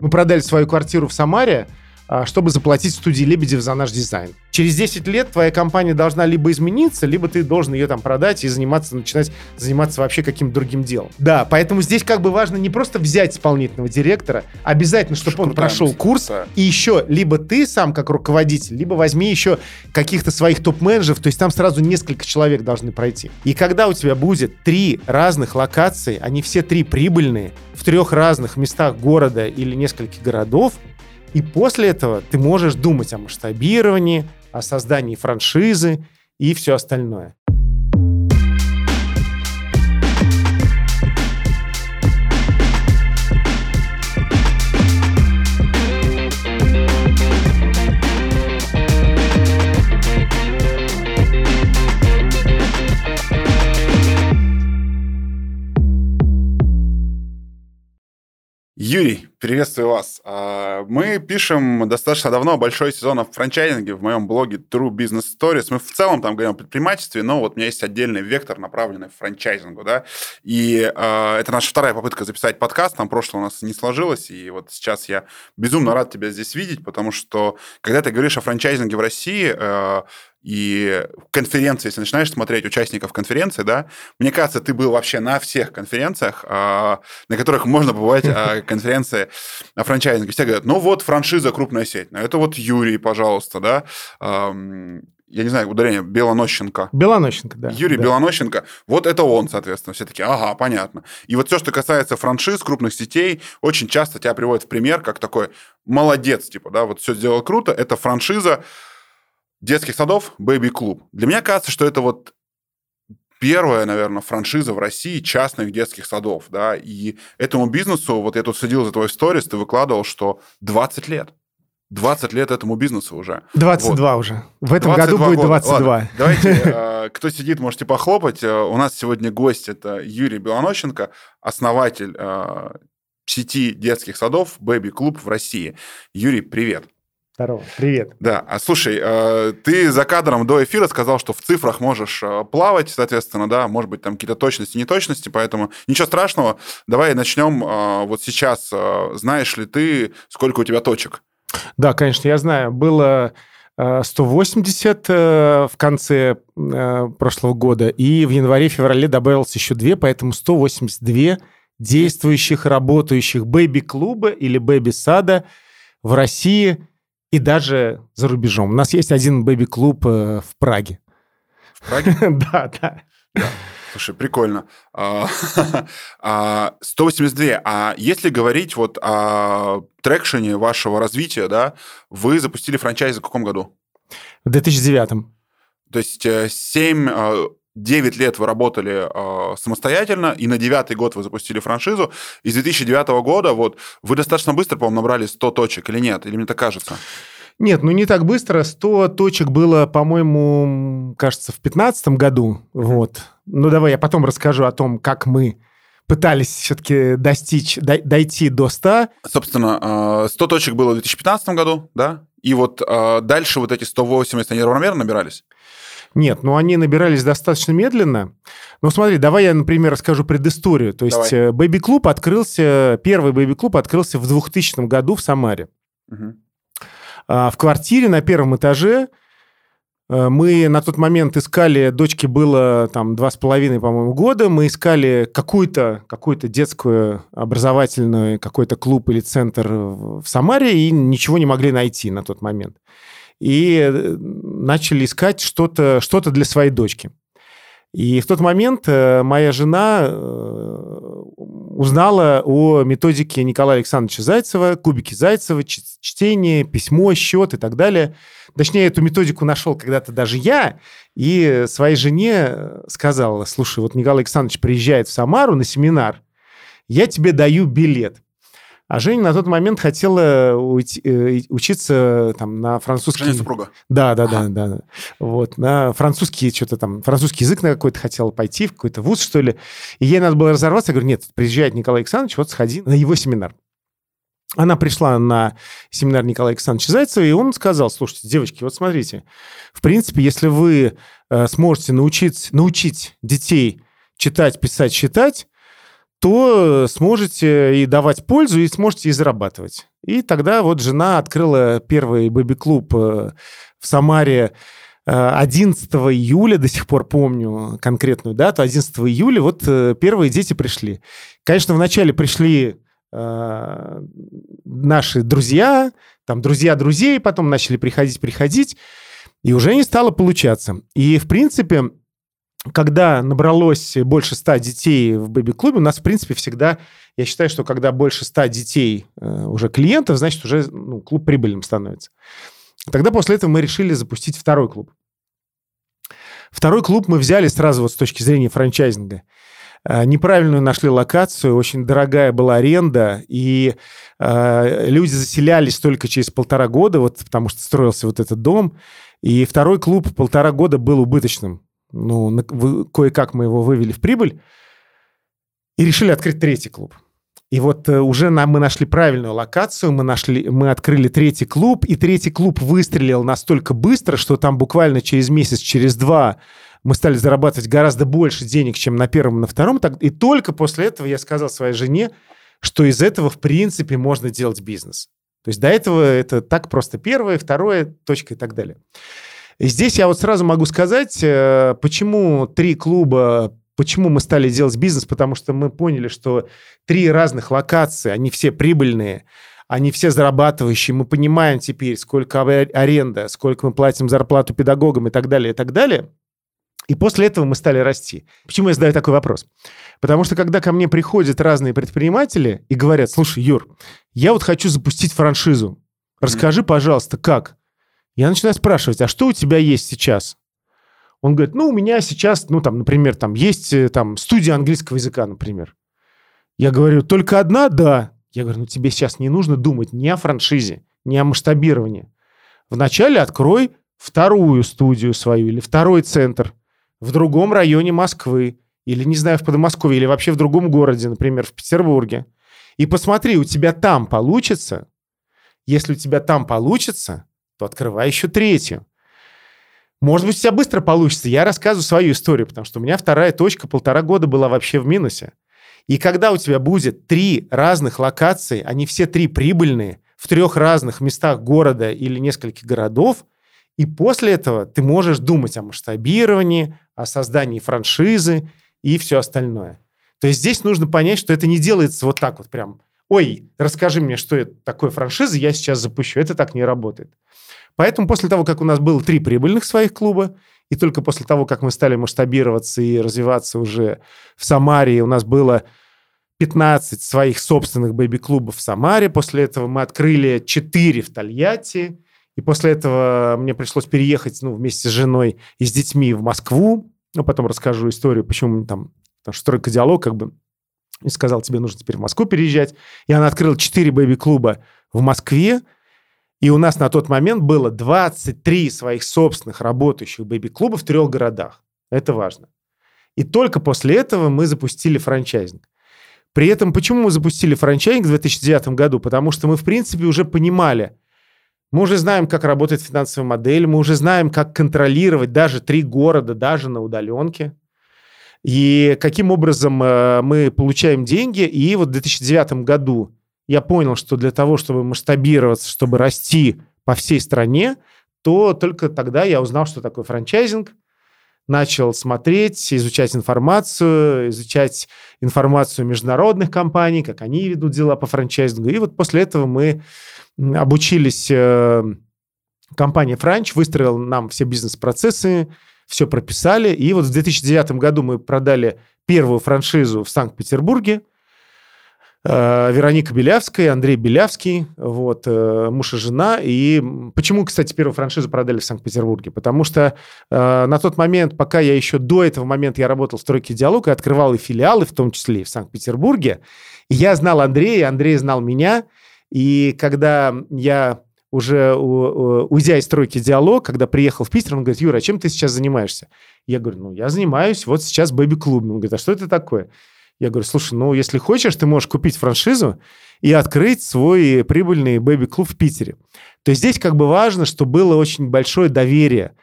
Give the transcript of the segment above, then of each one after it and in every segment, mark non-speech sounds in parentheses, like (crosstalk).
Мы продали свою квартиру в Самаре, чтобы заплатить студии Лебедев за наш дизайн. Через 10 лет твоя компания должна либо измениться, либо ты должен ее там продать и заниматься, начинать заниматься вообще каким-то другим делом. Да, поэтому здесь как бы важно не просто взять исполнительного директора, обязательно, чтобы он прошел курс, да. и еще либо ты сам как руководитель, либо возьми еще каких-то своих топ-менеджеров, то есть там сразу несколько человек должны пройти. И когда у тебя будет три разных локации, они все три прибыльные, в трех разных местах города или нескольких городов, и после этого ты можешь думать о масштабировании, о создании франшизы и все остальное. Юрий, приветствую вас. А, мы пишем достаточно давно большой сезон о франчайзинге в моем блоге True Business Stories. Мы в целом там говорим о предпринимательстве, но вот у меня есть отдельный вектор, направленный в франчайзингу, да. И э, это наша вторая попытка записать подкаст. Там прошлое у нас не сложилось, и вот сейчас я безумно рад тебя здесь видеть, потому что когда ты говоришь о франчайзинге в России, э, и конференции, если начинаешь смотреть участников конференции, да, мне кажется, ты был вообще на всех конференциях, на которых можно побывать, (laughs) конференции о франчайзинге. Все говорят, ну вот франшиза крупная сеть, ну это вот Юрий, пожалуйста, да, я не знаю, ударение, Белонощенко. Белонощенко, да. Юрий да. Белонощенко. Вот это он, соответственно. Все таки ага, понятно. И вот все, что касается франшиз, крупных сетей, очень часто тебя приводят в пример как такой молодец, типа, да, вот все сделал круто, это франшиза, детских садов Baby Club. Для меня кажется, что это вот первая, наверное, франшиза в России частных детских садов, да, и этому бизнесу, вот я тут следил за твой сторис, ты выкладывал, что 20 лет. 20 лет этому бизнесу уже. 22 вот. уже. В этом году будет 22. Ладно, давайте, (laughs) э, кто сидит, можете похлопать. Э, у нас сегодня гость, это Юрий Белонощенко, основатель э, сети детских садов Baby Club в России. Юрий, привет. Здорово, привет. Да, а слушай, э, ты за кадром до эфира сказал, что в цифрах можешь э, плавать, соответственно, да, может быть, там какие-то точности, неточности, поэтому ничего страшного. Давай начнем э, вот сейчас. Знаешь ли ты, сколько у тебя точек? Да, конечно, я знаю. Было 180 в конце прошлого года, и в январе-феврале добавилось еще две, поэтому 182 действующих, работающих бэби-клуба или бэби-сада в России – и даже за рубежом. У нас есть один бэби-клуб э, в Праге. В Праге? (laughs) Да, да. Слушай, прикольно. 182. А, (laughs) а, а если говорить вот о трекшене вашего развития, да, вы запустили франчайз в каком году? В 2009. То есть 7 э, 9 лет вы работали э, самостоятельно, и на девятый год вы запустили франшизу. И с 2009 года вот вы достаточно быстро, по-моему, набрали 100 точек, или нет? Или мне так кажется? Нет, ну не так быстро. 100 точек было, по-моему, кажется, в 2015 году. Вот. Ну давай я потом расскажу о том, как мы пытались все-таки достичь, дойти до 100. Собственно, 100 точек было в 2015 году, да? И вот э, дальше вот эти 180, они равномерно набирались? Нет, ну они набирались достаточно медленно. Ну смотри, давай я, например, расскажу предысторию. То есть бэби-клуб открылся, первый бэби-клуб открылся в 2000 году в Самаре. Угу. А, в квартире на первом этаже э, мы на тот момент искали, дочке было там два с половиной, по-моему, года, мы искали какую-то какую детскую образовательную, какой-то клуб или центр в Самаре и ничего не могли найти на тот момент и э, начали искать что-то что для своей дочки. И в тот момент э, моя жена э, узнала о методике Николая Александровича Зайцева, кубики Зайцева, чтение, письмо, счет и так далее. Точнее, эту методику нашел когда-то даже я, и своей жене сказал, слушай, вот Николай Александрович приезжает в Самару на семинар, я тебе даю билет. А Женя на тот момент хотела уйти, э, учиться там на французский... Женя супруга? Да, да, да, да. Вот, на французский что-то там, французский язык на какой-то хотела пойти, в какой-то вуз, что ли. И ей надо было разорваться. Я говорю, нет, приезжает Николай Александрович, вот сходи на его семинар. Она пришла на семинар Николая Александровича Зайцева, и он сказал, слушайте, девочки, вот смотрите, в принципе, если вы э, сможете научить, научить детей читать, писать, считать, то сможете и давать пользу, и сможете и зарабатывать. И тогда вот жена открыла первый бэби-клуб э, в Самаре 11 э, июля, до сих пор помню конкретную дату, 11 июля, вот э, первые дети пришли. Конечно, вначале пришли э, наши друзья, там друзья друзей, потом начали приходить, приходить, и уже не стало получаться. И, в принципе, когда набралось больше ста детей в бэби-клубе, у нас, в принципе, всегда, я считаю, что когда больше ста детей э, уже клиентов, значит, уже ну, клуб прибыльным становится. Тогда после этого мы решили запустить второй клуб. Второй клуб мы взяли сразу вот с точки зрения франчайзинга. Э, неправильную нашли локацию, очень дорогая была аренда, и э, люди заселялись только через полтора года, вот потому что строился вот этот дом. И второй клуб полтора года был убыточным. Ну, кое-как мы его вывели в прибыль и решили открыть третий клуб. И вот э, уже нам, мы нашли правильную локацию, мы, нашли, мы открыли третий клуб, и третий клуб выстрелил настолько быстро, что там буквально через месяц, через два мы стали зарабатывать гораздо больше денег, чем на первом и на втором. И только после этого я сказал своей жене, что из этого, в принципе, можно делать бизнес. То есть до этого это так просто первое, второе, точка и так далее. Здесь я вот сразу могу сказать, э, почему три клуба Почему мы стали делать бизнес? Потому что мы поняли, что три разных локации, они все прибыльные, они все зарабатывающие. Мы понимаем теперь, сколько аренда, сколько мы платим зарплату педагогам и так далее, и так далее. И после этого мы стали расти. Почему я задаю такой вопрос? Потому что когда ко мне приходят разные предприниматели и говорят, слушай, Юр, я вот хочу запустить франшизу. Расскажи, пожалуйста, как? Я начинаю спрашивать, а что у тебя есть сейчас? Он говорит, ну, у меня сейчас, ну, там, например, там есть э, там студия английского языка, например. Я говорю, только одна? Да. Я говорю, ну, тебе сейчас не нужно думать ни о франшизе, ни о масштабировании. Вначале открой вторую студию свою или второй центр в другом районе Москвы или, не знаю, в Подмосковье или вообще в другом городе, например, в Петербурге. И посмотри, у тебя там получится. Если у тебя там получится, то открывай еще третью. Может быть, у тебя быстро получится. Я рассказываю свою историю, потому что у меня вторая точка полтора года была вообще в минусе. И когда у тебя будет три разных локации, они все три прибыльные, в трех разных местах города или нескольких городов, и после этого ты можешь думать о масштабировании, о создании франшизы и все остальное. То есть здесь нужно понять, что это не делается вот так вот прям. Ой, расскажи мне, что это такое франшиза, я сейчас запущу. Это так не работает. Поэтому после того, как у нас было три прибыльных своих клуба, и только после того, как мы стали масштабироваться и развиваться уже в Самаре, у нас было 15 своих собственных бэби-клубов в Самаре. После этого мы открыли 4 в Тольятти. И после этого мне пришлось переехать ну, вместе с женой и с детьми в Москву. Ну, потом расскажу историю, почему там, потому что стройка диалог как бы и сказал, тебе нужно теперь в Москву переезжать. И она открыла 4 бэби-клуба в Москве. И у нас на тот момент было 23 своих собственных работающих бэби-клуба в трех городах. Это важно. И только после этого мы запустили франчайзинг. При этом, почему мы запустили франчайзинг в 2009 году? Потому что мы, в принципе, уже понимали, мы уже знаем, как работает финансовая модель, мы уже знаем, как контролировать даже три города, даже на удаленке. И каким образом э, мы получаем деньги. И вот в 2009 году я понял, что для того, чтобы масштабироваться, чтобы расти по всей стране, то только тогда я узнал, что такое франчайзинг, начал смотреть, изучать информацию, изучать информацию международных компаний, как они ведут дела по франчайзингу. И вот после этого мы обучились, э, компания Франч выстроила нам все бизнес-процессы, все прописали. И вот в 2009 году мы продали первую франшизу в Санкт-Петербурге – Вероника Белявская, Андрей Белявский, вот, э, муж и жена. И почему, кстати, первую франшизу продали в Санкт-Петербурге? Потому что э, на тот момент, пока я еще до этого момента я работал в «Стройке диалог» и открывал и филиалы, в том числе и в Санкт-Петербурге, я знал Андрея, Андрей знал меня. И когда я уже уйдя из стройки диалог, когда приехал в Питер, он говорит, Юра, а чем ты сейчас занимаешься? Я говорю, ну, я занимаюсь вот сейчас бэби-клубом. Он говорит, а что это такое? Я говорю, слушай, ну, если хочешь, ты можешь купить франшизу и открыть свой прибыльный бэби-клуб в Питере. То есть здесь как бы важно, что было очень большое доверие.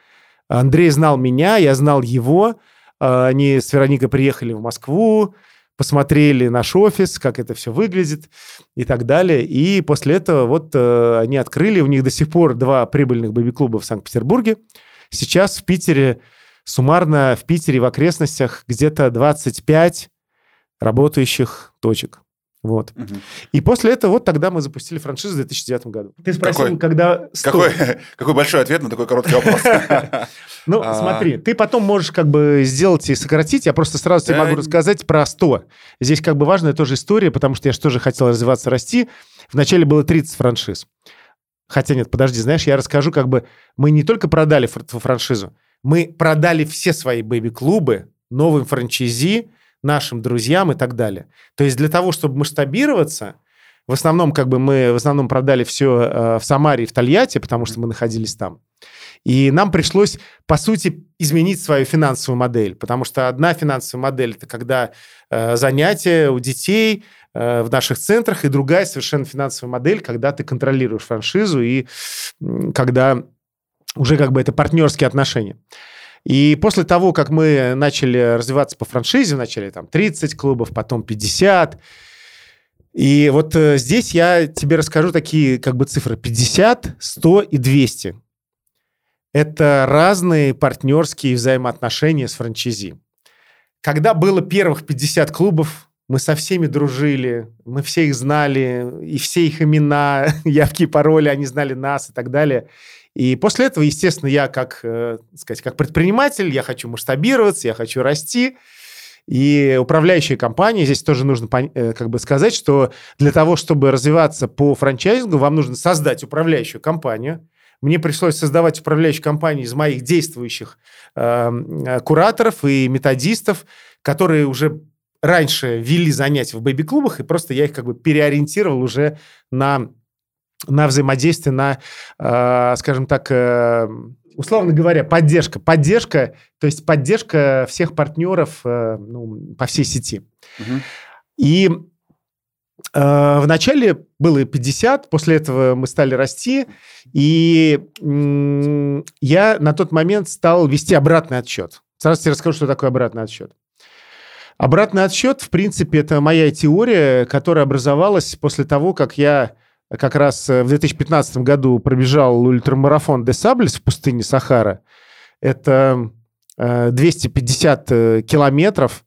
Андрей знал меня, я знал его. А, они с Вероникой приехали в Москву, посмотрели наш офис, как это все выглядит и так далее. И после этого вот э, они открыли, у них до сих пор два прибыльных бэби-клуба в Санкт-Петербурге. Сейчас в Питере, суммарно в Питере в окрестностях где-то 25 работающих точек. Вот. Угу. И после этого вот тогда мы запустили франшизу в 2009 году. Ты спросил, какой, когда... 100... Какой, (laughs) какой большой ответ на такой короткий вопрос. (laughs) Ну, (laughs) а. смотри, ты потом можешь как бы сделать и сократить. Я просто сразу тебе могу рассказать про 100. Здесь как бы важная тоже история, потому что я же тоже хотел развиваться, расти. Вначале было 30 франшиз. Хотя нет, подожди, знаешь, я расскажу, как бы мы не только продали франшизу, мы продали все свои бэби-клубы новым франчайзи, нашим друзьям и так далее. То есть для того, чтобы масштабироваться, в основном как бы мы в основном продали все э, в Самаре и в Тольятти, потому что мы находились там. И нам пришлось, по сути, изменить свою финансовую модель, потому что одна финансовая модель – это когда э, занятия у детей э, в наших центрах, и другая совершенно финансовая модель, когда ты контролируешь франшизу и когда уже как бы это партнерские отношения. И после того, как мы начали развиваться по франшизе, начали там 30 клубов, потом 50, и вот э, здесь я тебе расскажу такие как бы цифры 50, 100 и 200. Это разные партнерские взаимоотношения с франчайзи. Когда было первых 50 клубов, мы со всеми дружили, мы все их знали, и все их имена, (laughs) явки, пароли, они знали нас и так далее. И после этого, естественно, я как, э, сказать, как предприниматель, я хочу масштабироваться, я хочу расти. И управляющая компания, здесь тоже нужно э, как бы сказать, что для того, чтобы развиваться по франчайзингу, вам нужно создать управляющую компанию. Мне пришлось создавать управляющую компанию из моих действующих эм, э, кураторов и методистов, которые уже раньше вели занятия в бэби-клубах, и просто я их как бы переориентировал уже на на взаимодействие, на, э, скажем так, э, условно говоря, поддержка. Поддержка, то есть поддержка всех партнеров э, ну, по всей сети. Угу. И э, вначале было 50, после этого мы стали расти, и э, я на тот момент стал вести обратный отсчет. Сразу тебе расскажу, что такое обратный отсчет. Обратный отсчет, в принципе, это моя теория, которая образовалась после того, как я как раз э, в 2015 году пробежал ультрамарафон де Саблес в пустыне Сахара. Это 250 э, э, километров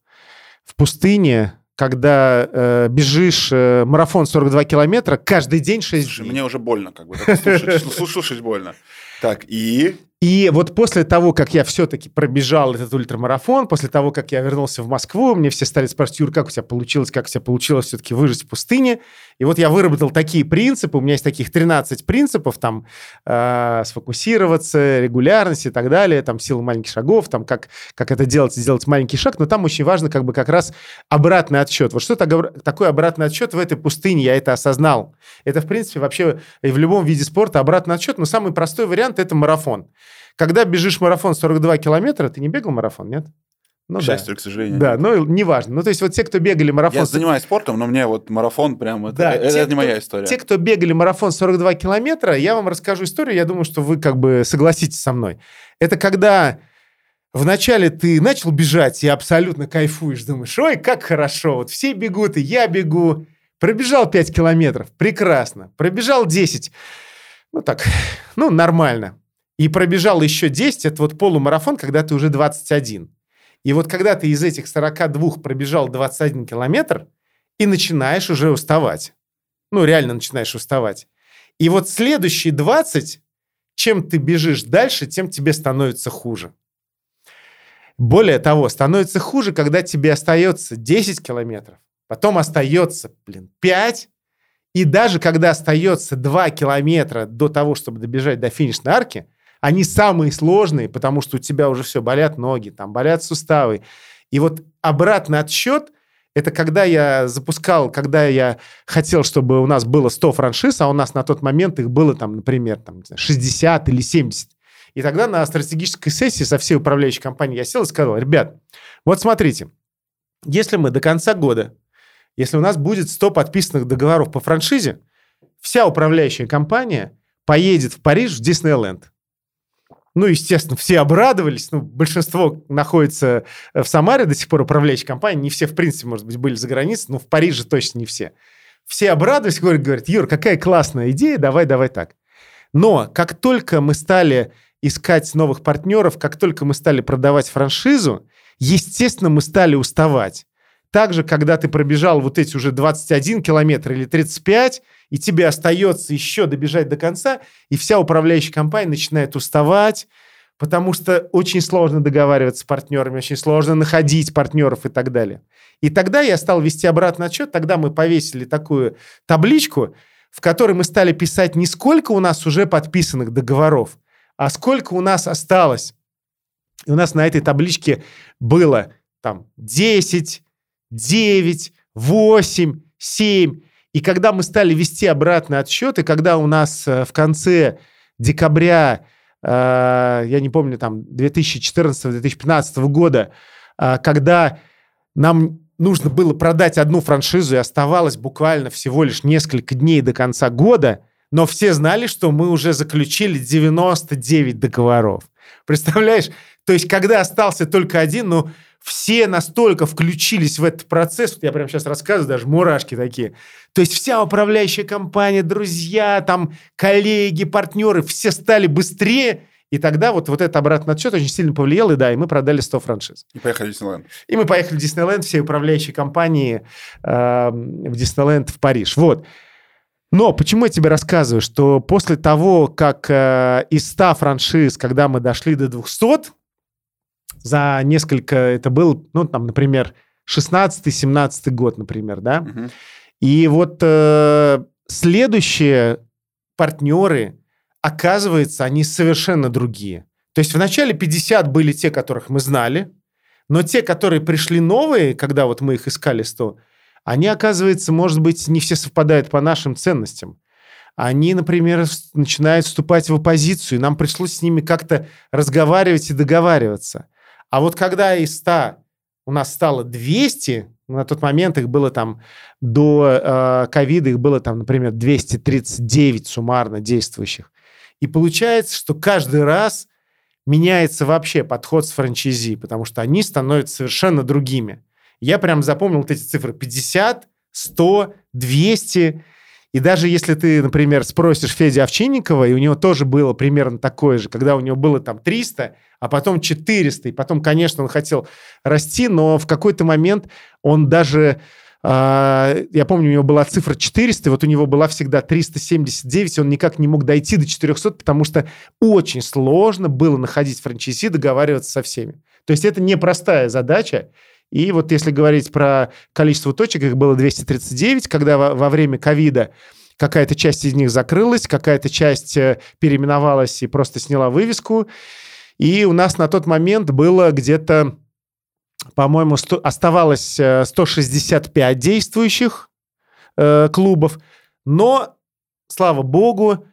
в пустыне, когда э, бежишь э, марафон 42 километра каждый день 6 Слушай, дней. мне уже больно, как бы. Слушать, (laughs) слушать больно. Так, и... И вот после того, как я все-таки пробежал этот ультрамарафон, после того, как я вернулся в Москву, мне все стали спрашивать, Юр, как у тебя получилось, как у тебя получилось все-таки выжить в пустыне. И вот я выработал такие принципы, у меня есть таких 13 принципов, там, э, сфокусироваться, регулярность и так далее, там, сила маленьких шагов, там, как, как это делать, сделать маленький шаг, но там очень важно как бы как раз обратный отсчет. Вот что такое обратный отсчет в этой пустыне, я это осознал. Это, в принципе, вообще в любом виде спорта обратный отсчет, но самый простой вариант – это марафон. Когда бежишь марафон 42 километра, ты не бегал марафон, нет? Ну, к счастью, да. к сожалению. Да, ну, неважно. Ну, то есть вот те, кто бегали марафон... Я занимаюсь спортом, но мне вот марафон прям... Это, да, это, те, это не моя история. Те, кто бегали марафон 42 километра, я вам расскажу историю, я думаю, что вы как бы согласитесь со мной. Это когда вначале ты начал бежать и абсолютно кайфуешь, думаешь, ой, как хорошо, вот все бегут, и я бегу. Пробежал 5 километров, прекрасно. Пробежал 10, ну так, ну нормально и пробежал еще 10, это вот полумарафон, когда ты уже 21. И вот когда ты из этих 42 пробежал 21 километр, и начинаешь уже уставать. Ну, реально начинаешь уставать. И вот следующие 20, чем ты бежишь дальше, тем тебе становится хуже. Более того, становится хуже, когда тебе остается 10 километров, потом остается, блин, 5, и даже когда остается 2 километра до того, чтобы добежать до финишной арки, они самые сложные, потому что у тебя уже все, болят ноги, там болят суставы. И вот обратный отсчет – это когда я запускал, когда я хотел, чтобы у нас было 100 франшиз, а у нас на тот момент их было, там, например, там, 60 или 70. И тогда на стратегической сессии со всей управляющей компанией я сел и сказал, ребят, вот смотрите, если мы до конца года, если у нас будет 100 подписанных договоров по франшизе, вся управляющая компания поедет в Париж в Диснейленд. Ну, естественно, все обрадовались. Ну, большинство находится в Самаре до сих пор управляющей компании. Не все, в принципе, может быть, были за границей, но в Париже точно не все. Все обрадовались, говорят, говорят, Юр, какая классная идея, давай, давай так. Но как только мы стали искать новых партнеров, как только мы стали продавать франшизу, естественно, мы стали уставать. Также, когда ты пробежал вот эти уже 21 километр или 35, и тебе остается еще добежать до конца, и вся управляющая компания начинает уставать, потому что очень сложно договариваться с партнерами, очень сложно находить партнеров и так далее. И тогда я стал вести обратный отчет, тогда мы повесили такую табличку, в которой мы стали писать не сколько у нас уже подписанных договоров, а сколько у нас осталось. И у нас на этой табличке было там 10, 9, 8, 7. И когда мы стали вести обратный отсчет, и когда у нас э, в конце декабря, э, я не помню, там 2014-2015 года, э, когда нам нужно было продать одну франшизу, и оставалось буквально всего лишь несколько дней до конца года, но все знали, что мы уже заключили 99 договоров. Представляешь? То есть, когда остался только один, ну, все настолько включились в этот процесс, вот я прямо сейчас рассказываю, даже мурашки такие. То есть вся управляющая компания, друзья, там, коллеги, партнеры, все стали быстрее, и тогда вот, вот этот обратный отсчет очень сильно повлиял, и да, и мы продали 100 франшиз. И поехали в Диснейленд. И мы поехали в Диснейленд, все управляющие компании э, в Диснейленд в Париж. Вот. Но почему я тебе рассказываю, что после того, как э, из 100 франшиз, когда мы дошли до 200, за несколько, это был, ну, там, например, 16-17 год, например, да? Угу. И вот э, следующие партнеры, оказывается, они совершенно другие. То есть в начале 50 были те, которых мы знали, но те, которые пришли новые, когда вот мы их искали 100, они, оказывается, может быть, не все совпадают по нашим ценностям. Они, например, начинают вступать в оппозицию, и нам пришлось с ними как-то разговаривать и договариваться. А вот когда из 100 у нас стало 200, на тот момент их было там до э, ковида, э, их было там, например, 239 суммарно действующих. И получается, что каждый раз меняется вообще подход с франчайзи, потому что они становятся совершенно другими. Я прям запомнил вот эти цифры 50, 100, 200. И даже если ты, например, спросишь Федя Овчинникова, и у него тоже было примерно такое же, когда у него было там 300, а потом 400, и потом, конечно, он хотел расти, но в какой-то момент он даже... Uh, я помню, у него была цифра 400, и вот у него была всегда 379, и он никак не мог дойти до 400, потому что очень сложно было находить франчайзи, договариваться со всеми. То есть это непростая задача, и вот если говорить про количество точек, их было 239, когда во, во время ковида какая-то часть из них закрылась, какая-то часть э, переименовалась и просто сняла вывеску. И у нас на тот момент было где-то, по-моему, 100, оставалось 165 э, действующих э, клубов. Но, слава богу,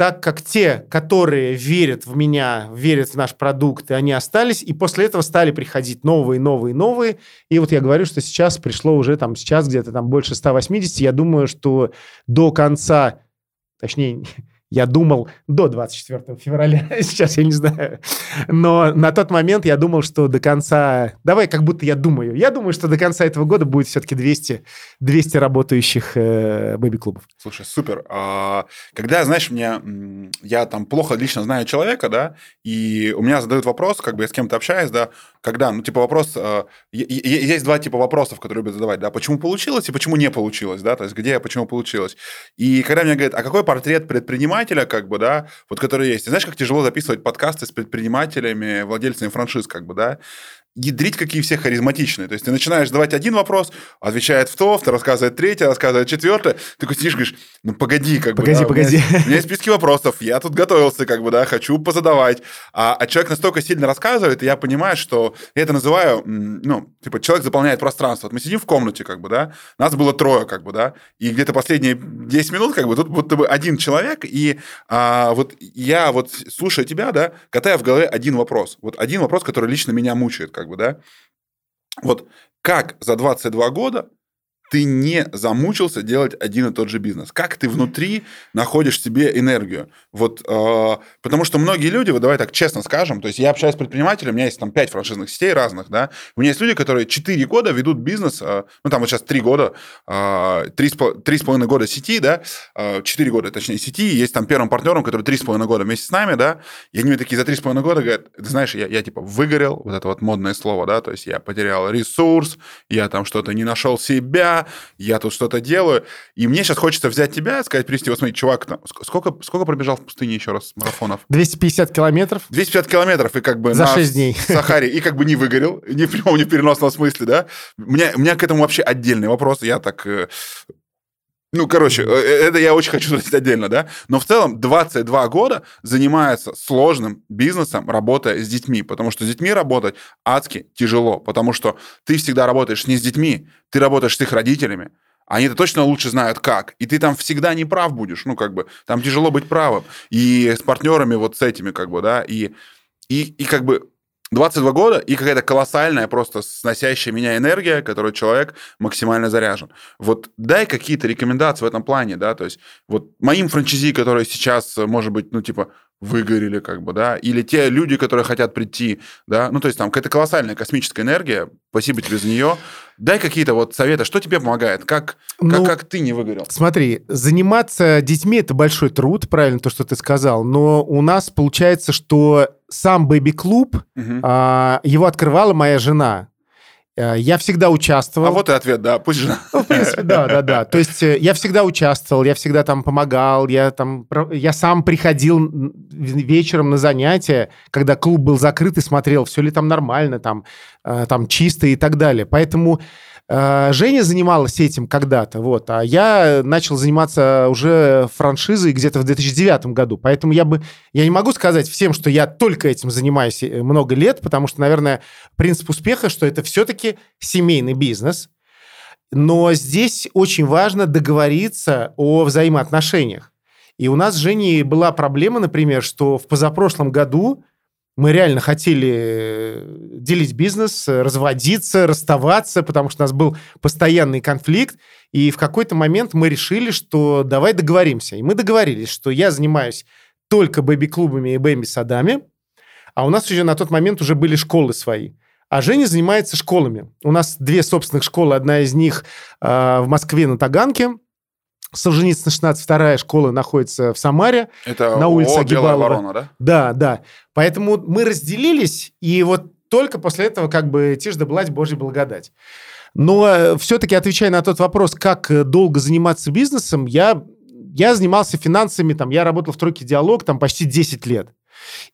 так как те, которые верят в меня, верят в наш продукт, и они остались, и после этого стали приходить новые, новые, новые. И вот я говорю, что сейчас пришло уже там, сейчас где-то там больше 180. Я думаю, что до конца, точнее, (laughs) я думал до 24 февраля, (laughs) сейчас я не знаю. Но на тот момент я думал, что до конца... Давай, как будто я думаю. Я думаю, что до конца этого года будет все-таки 200, 200 работающих э, бэби-клубов. Слушай, супер. А, когда, знаешь, мне... Я там плохо лично знаю человека, да, и у меня задают вопрос, как бы я с кем-то общаюсь, да, когда, ну, типа вопрос... Э, есть два типа вопросов, которые любят задавать, да, почему получилось и почему не получилось, да, то есть где, почему получилось. И когда мне говорят, а какой портрет предпринимателя предпринимателя, как бы, да, вот который есть. И знаешь, как тяжело записывать подкасты с предпринимателями, владельцами франшиз, как бы, да ядрить, какие все харизматичные. То есть ты начинаешь задавать один вопрос, отвечает в то, второй рассказывает третий, рассказывает четвертый. Ты такой сидишь, говоришь, ну погоди, как погоди, бы. Да, погоди, погоди. У меня есть списки вопросов, я тут готовился, как бы, да, хочу позадавать. А, а человек настолько сильно рассказывает, и я понимаю, что я это называю, ну, типа, человек заполняет пространство. Вот мы сидим в комнате, как бы, да, нас было трое, как бы, да, и где-то последние 10 минут, как бы, тут будто бы один человек, и а, вот я вот, слушая тебя, да, катаю в голове один вопрос. Вот один вопрос, который лично меня мучает, как бы, да. Вот как за 22 года ты не замучился делать один и тот же бизнес? Как ты внутри находишь себе энергию? Вот, э, потому что многие люди, вот давай так честно скажем, то есть я общаюсь с предпринимателем, у меня есть там 5 франшизных сетей разных, да, у меня есть люди, которые 4 года ведут бизнес, э, ну там вот сейчас 3 года, э, 3,5 года сети, да, э, 4 года, точнее, сети, есть там первым партнером, который 3,5 года вместе с нами, да, и они мне такие за 3,5 года говорят, ты знаешь, я, я типа выгорел, вот это вот модное слово, да, то есть я потерял ресурс, я там что-то не нашел себя, я тут что-то делаю. И мне сейчас хочется взять тебя, сказать, привести, вот смотри, чувак, там, сколько, сколько пробежал в пустыне еще раз марафонов? 250 километров. 250 километров, и как бы За на 6 дней. Сахаре, и как бы не выгорел, ни в прямом, ни в переносном смысле, да? У меня, у меня к этому вообще отдельный вопрос. Я так э, ну, короче, э, э, это я очень хочу спросить отдельно, да? Но в целом 22 года занимается сложным бизнесом, работая с детьми, потому что с детьми работать адски тяжело, потому что ты всегда работаешь не с детьми, ты работаешь с их родителями, они-то точно лучше знают как. И ты там всегда не прав будешь. Ну, как бы, там тяжело быть правым. И с партнерами вот с этими, как бы, да, и, и, и как бы 22 года и какая-то колоссальная, просто сносящая меня энергия, которой человек максимально заряжен. Вот дай какие-то рекомендации в этом плане, да, то есть вот моим франчайзи, которые сейчас, может быть, ну, типа, выгорели, как бы, да, или те люди, которые хотят прийти, да, ну, то есть там какая-то колоссальная космическая энергия, спасибо тебе за нее. Дай какие-то вот советы, что тебе помогает, как, ну, как, как ты не выгорел? Смотри, заниматься детьми – это большой труд, правильно то, что ты сказал, но у нас получается, что сам бэби-клуб, угу. а, его открывала моя жена. Э, я всегда участвовал. А вот и ответ, да, пусть жена. Ну, в принципе, да, да, да. То есть э, я всегда участвовал, я всегда там помогал, я там, я сам приходил вечером на занятия, когда клуб был закрыт и смотрел, все ли там нормально, там, э, там чисто и так далее. Поэтому Женя занималась этим когда-то, вот, а я начал заниматься уже франшизой где-то в 2009 году, поэтому я бы, я не могу сказать всем, что я только этим занимаюсь э, много лет, потому что, наверное, принцип успеха, что это все-таки семейный бизнес, но здесь очень важно договориться о взаимоотношениях. И у нас с Женей была проблема, например, что в позапрошлом году мы реально хотели э, делить бизнес, разводиться, расставаться, потому что у нас был постоянный конфликт. И в какой-то момент мы решили, что давай договоримся. И мы договорились, что я занимаюсь только бэби-клубами и бэби-садами, а у нас уже на тот момент уже были школы свои. А Женя занимается школами. У нас две собственных школы. Одна из них э, в Москве на Таганке – Солженицына 16, вторая школа находится в Самаре. Это на улице О, Агибалова. Ворона, да? Да, да. Поэтому мы разделились, и вот только после этого как бы тишь да блать Божья благодать. Но э, все-таки, отвечая на тот вопрос, как э, долго заниматься бизнесом, я, я занимался финансами, там, я работал в тройке «Диалог» там почти 10 лет.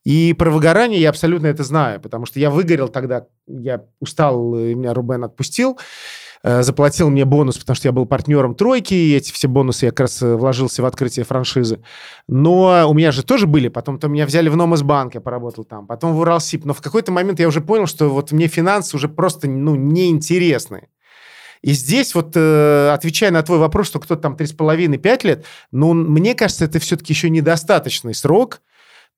И про выгорание я абсолютно это знаю, потому что я выгорел тогда, я устал, и меня Рубен отпустил. Э, заплатил мне бонус, потому что я был партнером тройки, и эти все бонусы я как раз э, вложился в открытие франшизы. Но у меня же тоже были, потом-то меня взяли в Номасбанк, я поработал там, потом в Уралсиб. Но в какой-то момент я уже понял, что вот мне финансы уже просто, ну, неинтересны. И здесь вот, э, отвечая на твой вопрос, что кто-то там 3,5-5 лет, ну, мне кажется, это все-таки еще недостаточный срок,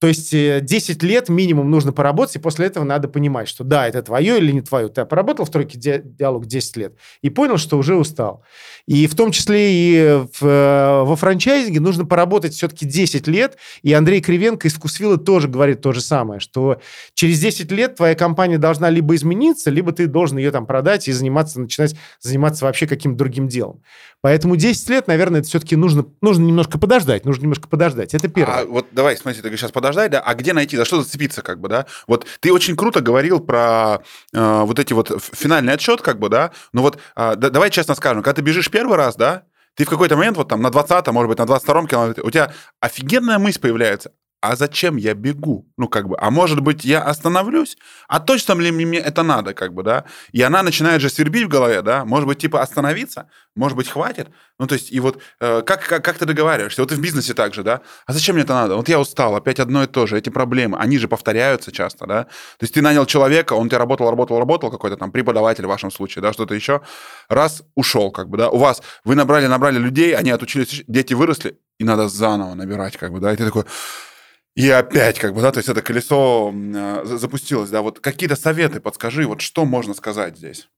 то есть 10 э, лет минимум нужно поработать, и после этого надо понимать, что да, это твое или не твое. Ты поработал в тройке диалог 10 лет и понял, что уже устал. И в том числе и в, э, во франчайзинге нужно поработать все-таки 10 лет. И Андрей Кривенко из Вкусвилла тоже говорит то же самое, что через 10 лет твоя компания должна либо измениться, либо ты должен ее там продать и заниматься, начинать заниматься вообще каким-то другим делом. Поэтому 10 лет, наверное, это все-таки нужно, нужно немножко подождать. Нужно немножко подождать. Это первое. А вот давай, смотри, ты сейчас подождать, да? А где найти, за что зацепиться, как бы, да? Вот ты очень круто говорил про э, вот эти вот финальный отсчет, как бы, да? Ну вот э, да, давай честно скажем, когда ты бежишь первый раз, да, ты в какой-то момент, вот там на 20-м, может быть, на 22-м километре, у тебя офигенная мысль появляется а зачем я бегу? Ну, как бы, а может быть, я остановлюсь? А точно ли мне это надо, как бы, да? И она начинает же свербить в голове, да? Может быть, типа, остановиться? Может быть, хватит? Ну, то есть, и вот э, как, как, как ты договариваешься? Вот и в бизнесе также, да? А зачем мне это надо? Вот я устал, опять одно и то же, эти проблемы, они же повторяются часто, да? То есть ты нанял человека, он тебе работал, работал, работал, какой-то там преподаватель в вашем случае, да, что-то еще, раз ушел, как бы, да? У вас, вы набрали, набрали людей, они отучились, дети выросли, и надо заново набирать, как бы, да? И ты такой и опять, как бы, да, то есть это колесо э, запустилось, да, вот какие-то советы подскажи, вот что можно сказать здесь?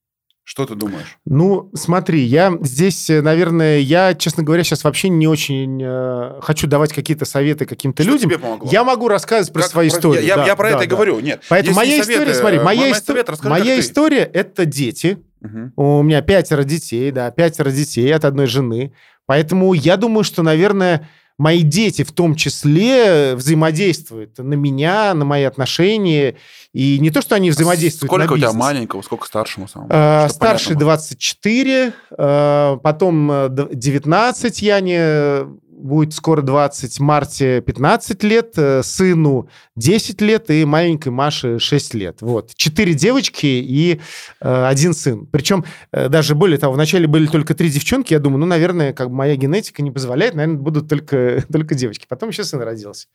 Что ты думаешь? Ну, смотри, я здесь, э, наверное, я, честно говоря, сейчас вообще не очень э, хочу давать какие-то советы каким-то людям. Тебе помогло? Я могу рассказывать про как, свои про, истории. Я, да, я про да, это и да. говорю. Нет. Поэтому моя советы, история, смотри, моя, исто... совет, расскажи, моя история это дети. Угу. У меня пятеро детей, да, пятеро детей от одной жены. Поэтому я думаю, что, наверное, мои дети в том числе взаимодействуют на меня, на мои отношения. И не то, что они взаимодействуют Сколько на у тебя бизнес. маленького, сколько старшему самому? Э, старший 24, э, потом 19 Яне, будет скоро 20, Марте 15 лет, э, сыну 10 лет и маленькой Маше 6 лет. Вот. Четыре девочки и э, один сын. Причем э, даже более того, вначале были только три девчонки, я думаю, ну, наверное, как бы моя генетика не позволяет, наверное, будут только, (laughs) только девочки. Потом еще сын родился.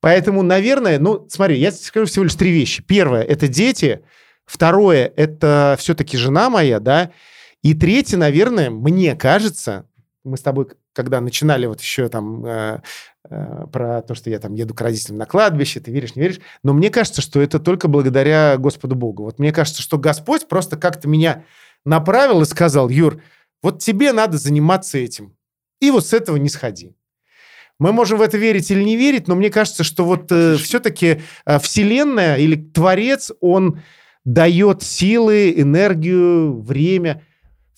Поэтому, наверное, ну, смотри, я скажу всего лишь три вещи. Первое – это дети. Второе – это все-таки жена моя, да. И третье, наверное, мне кажется, мы с тобой, когда начинали вот еще там э, э, про то, что я там еду к родителям на кладбище, ты веришь, не веришь, но мне кажется, что это только благодаря Господу Богу. Вот мне кажется, что Господь просто как-то меня направил и сказал, Юр, вот тебе надо заниматься этим. И вот с этого не сходи. Мы можем в это верить или не верить, но мне кажется, что вот э, все-таки э, Вселенная или Творец, он дает силы, энергию, время.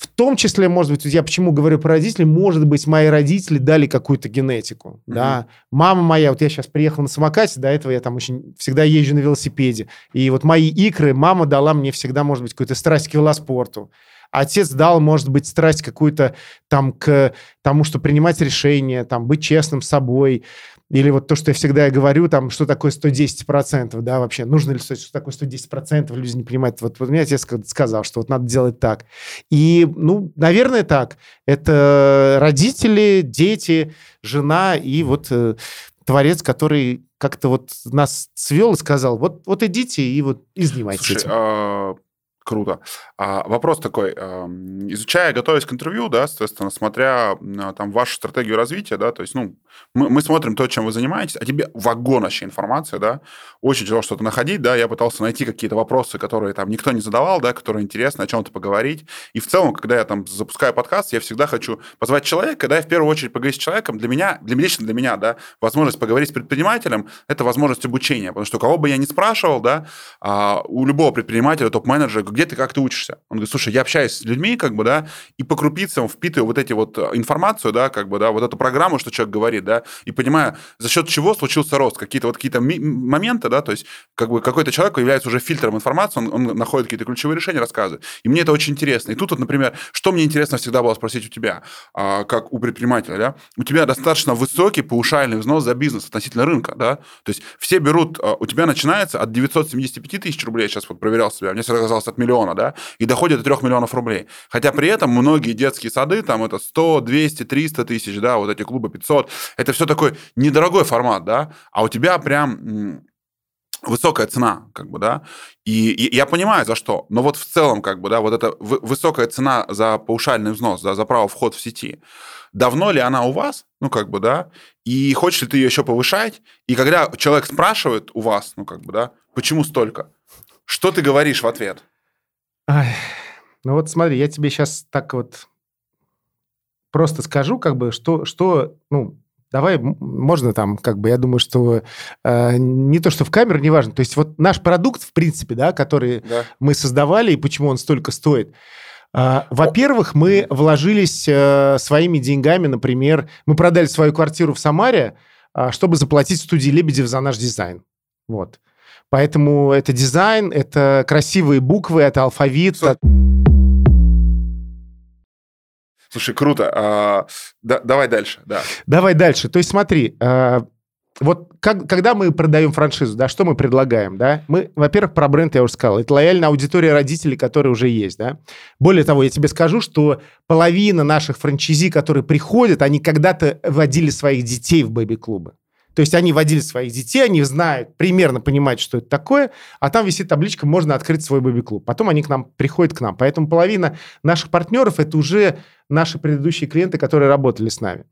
В том числе, может быть, я почему говорю про родителей, может быть, мои родители дали какую-то генетику, mm-hmm. да. Мама моя, вот я сейчас приехал на самокате, до этого я там очень всегда езжу на велосипеде, и вот мои икры мама дала мне всегда, может быть, какую-то страсть к велоспорту. Отец дал, может быть, страсть какую-то там к тому, что принимать решения, там, быть честным с собой. Или вот то, что я всегда говорю, там, что такое 110%, да, вообще, нужно ли что такое 110%, люди не понимают. Вот, вот мне отец сказал, что вот надо делать так. И, ну, наверное, так. Это родители, дети, жена и вот э, творец, который как-то вот нас свел и сказал, вот, вот идите и вот и занимайтесь Слушай, этим. А Круто. А, вопрос такой. Изучая, готовясь к интервью, да, соответственно, смотря там вашу стратегию развития, да, то есть, ну, мы, мы смотрим то, чем вы занимаетесь, а тебе вагон вообще информации, да, очень тяжело что-то находить, да, я пытался найти какие-то вопросы, которые там никто не задавал, да, которые интересны, о чем-то поговорить. И в целом, когда я там запускаю подкаст, я всегда хочу позвать человека, да, и в первую очередь поговорить с человеком. Для меня, для, лично для меня, да, возможность поговорить с предпринимателем – это возможность обучения, потому что кого бы я ни спрашивал, да, а, у любого предпринимателя, топ-менеджера, где ты, как ты учишься? Он говорит, слушай, я общаюсь с людьми, как бы, да, и по крупицам впитываю вот эти вот э, информацию, да, как бы, да, вот эту программу, что человек говорит, да, и понимаю, за счет чего случился рост, какие-то вот какие-то моменты, да, то есть, как бы, какой-то человек является уже фильтром информации, он, он находит какие-то ключевые решения, рассказывает. И мне это очень интересно. И тут вот, например, что мне интересно всегда было спросить у тебя, а, как у предпринимателя, да, у тебя достаточно высокий паушальный взнос за бизнес относительно рынка, да, то есть все берут, а, у тебя начинается от 975 тысяч рублей, сейчас вот проверял себя, мне всегда казалось от миллиона, да, и доходит до 3 миллионов рублей. Хотя при этом многие детские сады, там это 100, 200, 300 тысяч, да, вот эти клубы 500, это все такой недорогой формат, да, а у тебя прям высокая цена, как бы, да, и, и я понимаю, за что, но вот в целом, как бы, да, вот эта высокая цена за паушальный взнос, да, за право вход в сети, давно ли она у вас, ну, как бы, да, и хочешь ли ты ее еще повышать, и когда человек спрашивает у вас, ну, как бы, да, почему столько, что ты говоришь в ответ? Ай, ну вот смотри, я тебе сейчас так вот просто скажу, как бы, что, что ну, давай, можно там, как бы, я думаю, что э, не то, что в камеру, неважно. То есть вот наш продукт, в принципе, да, который да. мы создавали, и почему он столько стоит, э, во-первых, мы вложились э, своими деньгами, например, мы продали свою квартиру в Самаре, э, чтобы заплатить студии Лебедев за наш дизайн. Вот. Поэтому это дизайн, это красивые буквы, это алфавит. Слушай, круто. А, да, давай дальше. Да. Давай дальше. То есть смотри, а, вот как, когда мы продаем франшизу, да, что мы предлагаем, да? Мы, во-первых, про бренд я уже сказал. Это лояльная аудитория родителей, которые уже есть, да? Более того, я тебе скажу, что половина наших франчизи, которые приходят, они когда-то водили своих детей в бэби-клубы. То есть они водили своих детей, они знают, примерно понимают, что это такое, а там висит табличка «Можно открыть свой бэби-клуб». Потом они к нам приходят к нам. Поэтому половина наших партнеров – это уже наши предыдущие клиенты, которые работали с нами.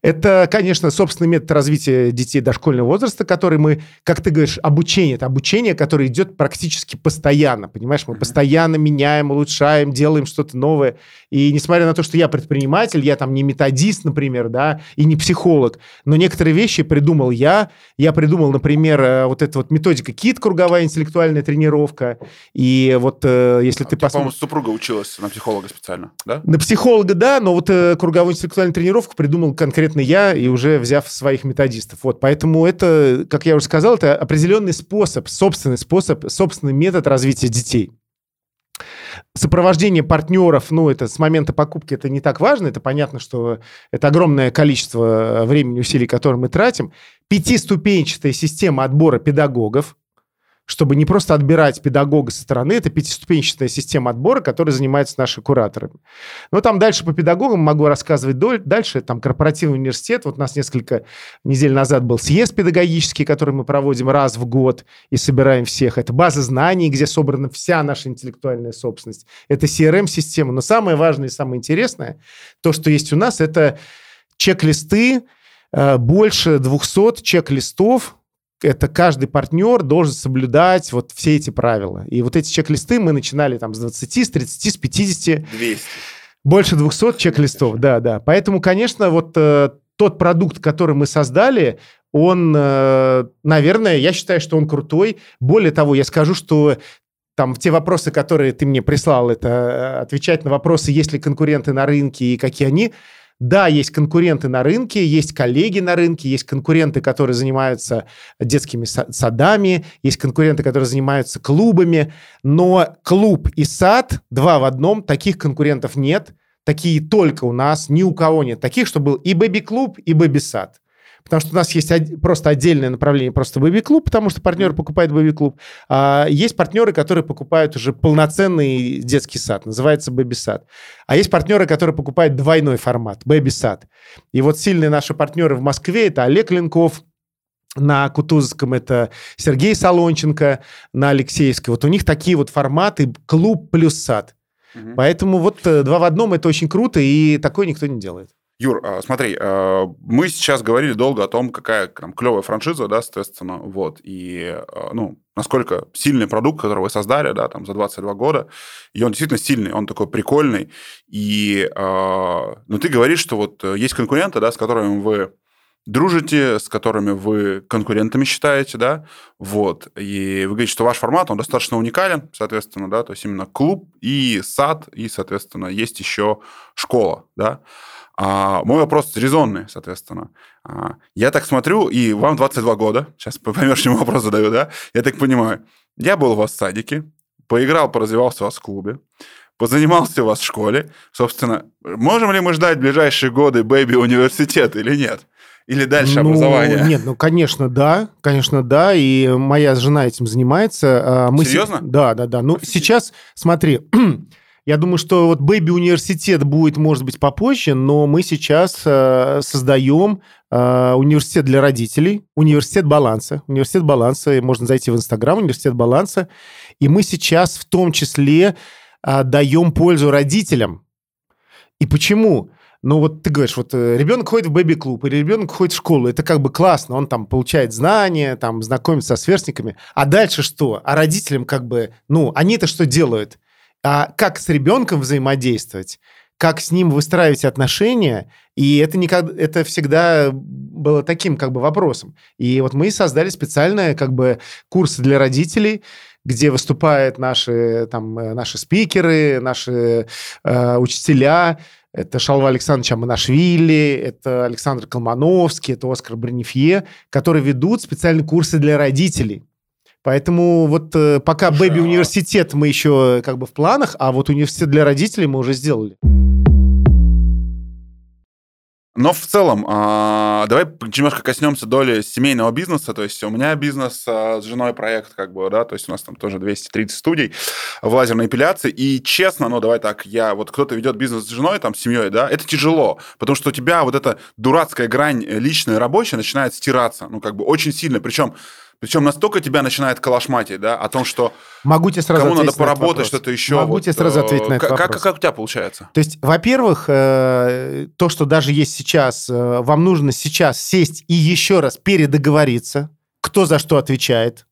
Это, конечно, собственный метод развития детей дошкольного возраста, который мы, как ты говоришь, обучение. Это обучение, которое идет практически постоянно, понимаешь? Мы постоянно меняем, улучшаем, делаем что-то новое. И несмотря на то, что я предприниматель, я там не методист, например, да, и не психолог, но некоторые вещи придумал я. Я придумал, например, э, вот эта вот методика КИТ, круговая интеллектуальная тренировка. И вот э, если ты посмотришь... По-моему, супруга училась на психолога специально, да? На психолога, да, но вот э, круговую интеллектуальную тренировку придумал конкретно я, и уже взяв своих методистов. Вот, поэтому это, как я уже сказал, это определенный способ, собственный способ, собственный метод развития детей. Сопровождение партнеров, ну, это с момента покупки это не так важно, это понятно, что это огромное количество времени, усилий, которые мы тратим. Пятиступенчатая система отбора педагогов, чтобы не просто отбирать педагога со стороны, это пятиступенчатая система отбора, которой занимаются наши кураторы. Но там дальше по педагогам могу рассказывать дальше. Там корпоративный университет. Вот у нас несколько недель назад был съезд педагогический, который мы проводим раз в год и собираем всех. Это база знаний, где собрана вся наша интеллектуальная собственность. Это CRM-система. Но самое важное и самое интересное, то, что есть у нас, это чек-листы, э, больше 200 чек-листов, это каждый партнер должен соблюдать вот все эти правила. И вот эти чек-листы мы начинали там с 20, с 30, с 50. 200. Больше 200 чек-листов, да, да. Поэтому, конечно, вот э, тот продукт, который мы создали, он, э, наверное, я считаю, что он крутой. Более того, я скажу, что там те вопросы, которые ты мне прислал, это э, отвечать на вопросы, есть ли конкуренты на рынке и какие они, да, есть конкуренты на рынке, есть коллеги на рынке, есть конкуренты, которые занимаются детскими садами, есть конкуренты, которые занимаются клубами, но клуб и сад два в одном, таких конкурентов нет, такие только у нас, ни у кого нет таких, что был и бэби-клуб, и бэби-сад. Потому что у нас есть просто отдельное направление, просто бэби-клуб, потому что партнер покупает бэби-клуб. А есть партнеры, которые покупают уже полноценный детский сад, называется бэби-сад. А есть партнеры, которые покупают двойной формат, бэби-сад. И вот сильные наши партнеры в Москве – это Олег Ленков, на Кутузовском это Сергей Солонченко, на Алексеевской. Вот у них такие вот форматы клуб плюс сад. Угу. Поэтому вот э, два в одном это очень круто, и такое никто не делает. Юр, а, смотри, а, мы сейчас говорили долго о том, какая там клевая франшиза, да, соответственно, вот, и, а, ну, насколько сильный продукт, который вы создали, да, там, за 22 года, и он действительно сильный, он такой прикольный, и, ну, ты говоришь, что вот есть конкуренты, да, с которыми вы дружите, с которыми вы конкурентами считаете, да, вот, и вы говорите, что ваш формат, он достаточно уникален, соответственно, да, то есть именно клуб и сад, и, соответственно, есть еще школа, да, а, мой вопрос резонный, соответственно. А, я так смотрю, и вам 22 года, сейчас (laughs) поймешь, чему вопрос задаю, да? Я так понимаю. Я был у вас в садике, поиграл, поразвивался у вас в клубе, позанимался у вас в школе. Собственно, можем ли мы ждать в ближайшие годы бэби-университет или нет? Или дальше ну, образование? Нет, ну, конечно, да. Конечно, да. И моя жена этим занимается. А мы Серьезно? С... Да, да, да. Ну, Офигеть. сейчас, смотри, (clears throat) Я думаю, что вот Baby университет будет, может быть, попозже, но мы сейчас э, создаем э, университет для родителей, университет баланса. Университет баланса, можно зайти в Инстаграм, университет баланса. И мы сейчас в том числе э, даем пользу родителям. И почему? Ну вот ты говоришь, вот э, ребенок ходит в бэби-клуб или ребенок ходит в школу, это как бы классно, он там получает знания, там знакомится со сверстниками. А дальше что? А родителям как бы, ну, они-то что делают? А как с ребенком взаимодействовать, как с ним выстраивать отношения, и это, никогда, это всегда было таким как бы вопросом. И вот мы создали специальные как бы курсы для родителей, где выступают наши, там, э, наши спикеры, наши э, учителя, это Шалва Александрович Аманашвили, это Александр Колмановский, это Оскар Бронифье, которые ведут специальные курсы для родителей. Поэтому вот э, пока Бэби университет мы еще как бы в планах, а вот университет для родителей мы уже сделали. Но в целом, а, давай немножко коснемся доли семейного бизнеса. То есть у меня бизнес а, с женой проект, как бы, да, то есть у нас там тоже 230 студий в лазерной эпиляции. И честно, ну давай так, я вот кто-то ведет бизнес с женой, там, с семьей, да, это тяжело, потому что у тебя вот эта дурацкая грань личная и рабочая начинает стираться, ну как бы очень сильно. Причем Причем настолько тебя начинает калашматить, да, о том, что Могу тебе сразу кому надо поработать, что-то еще. Могу вот, тебе сразу ответить на этот как, вопрос. Как, как у тебя получается? То есть, во-первых, э, то, что даже есть сейчас, э, вам нужно сейчас сесть и еще раз передоговориться, кто за что отвечает,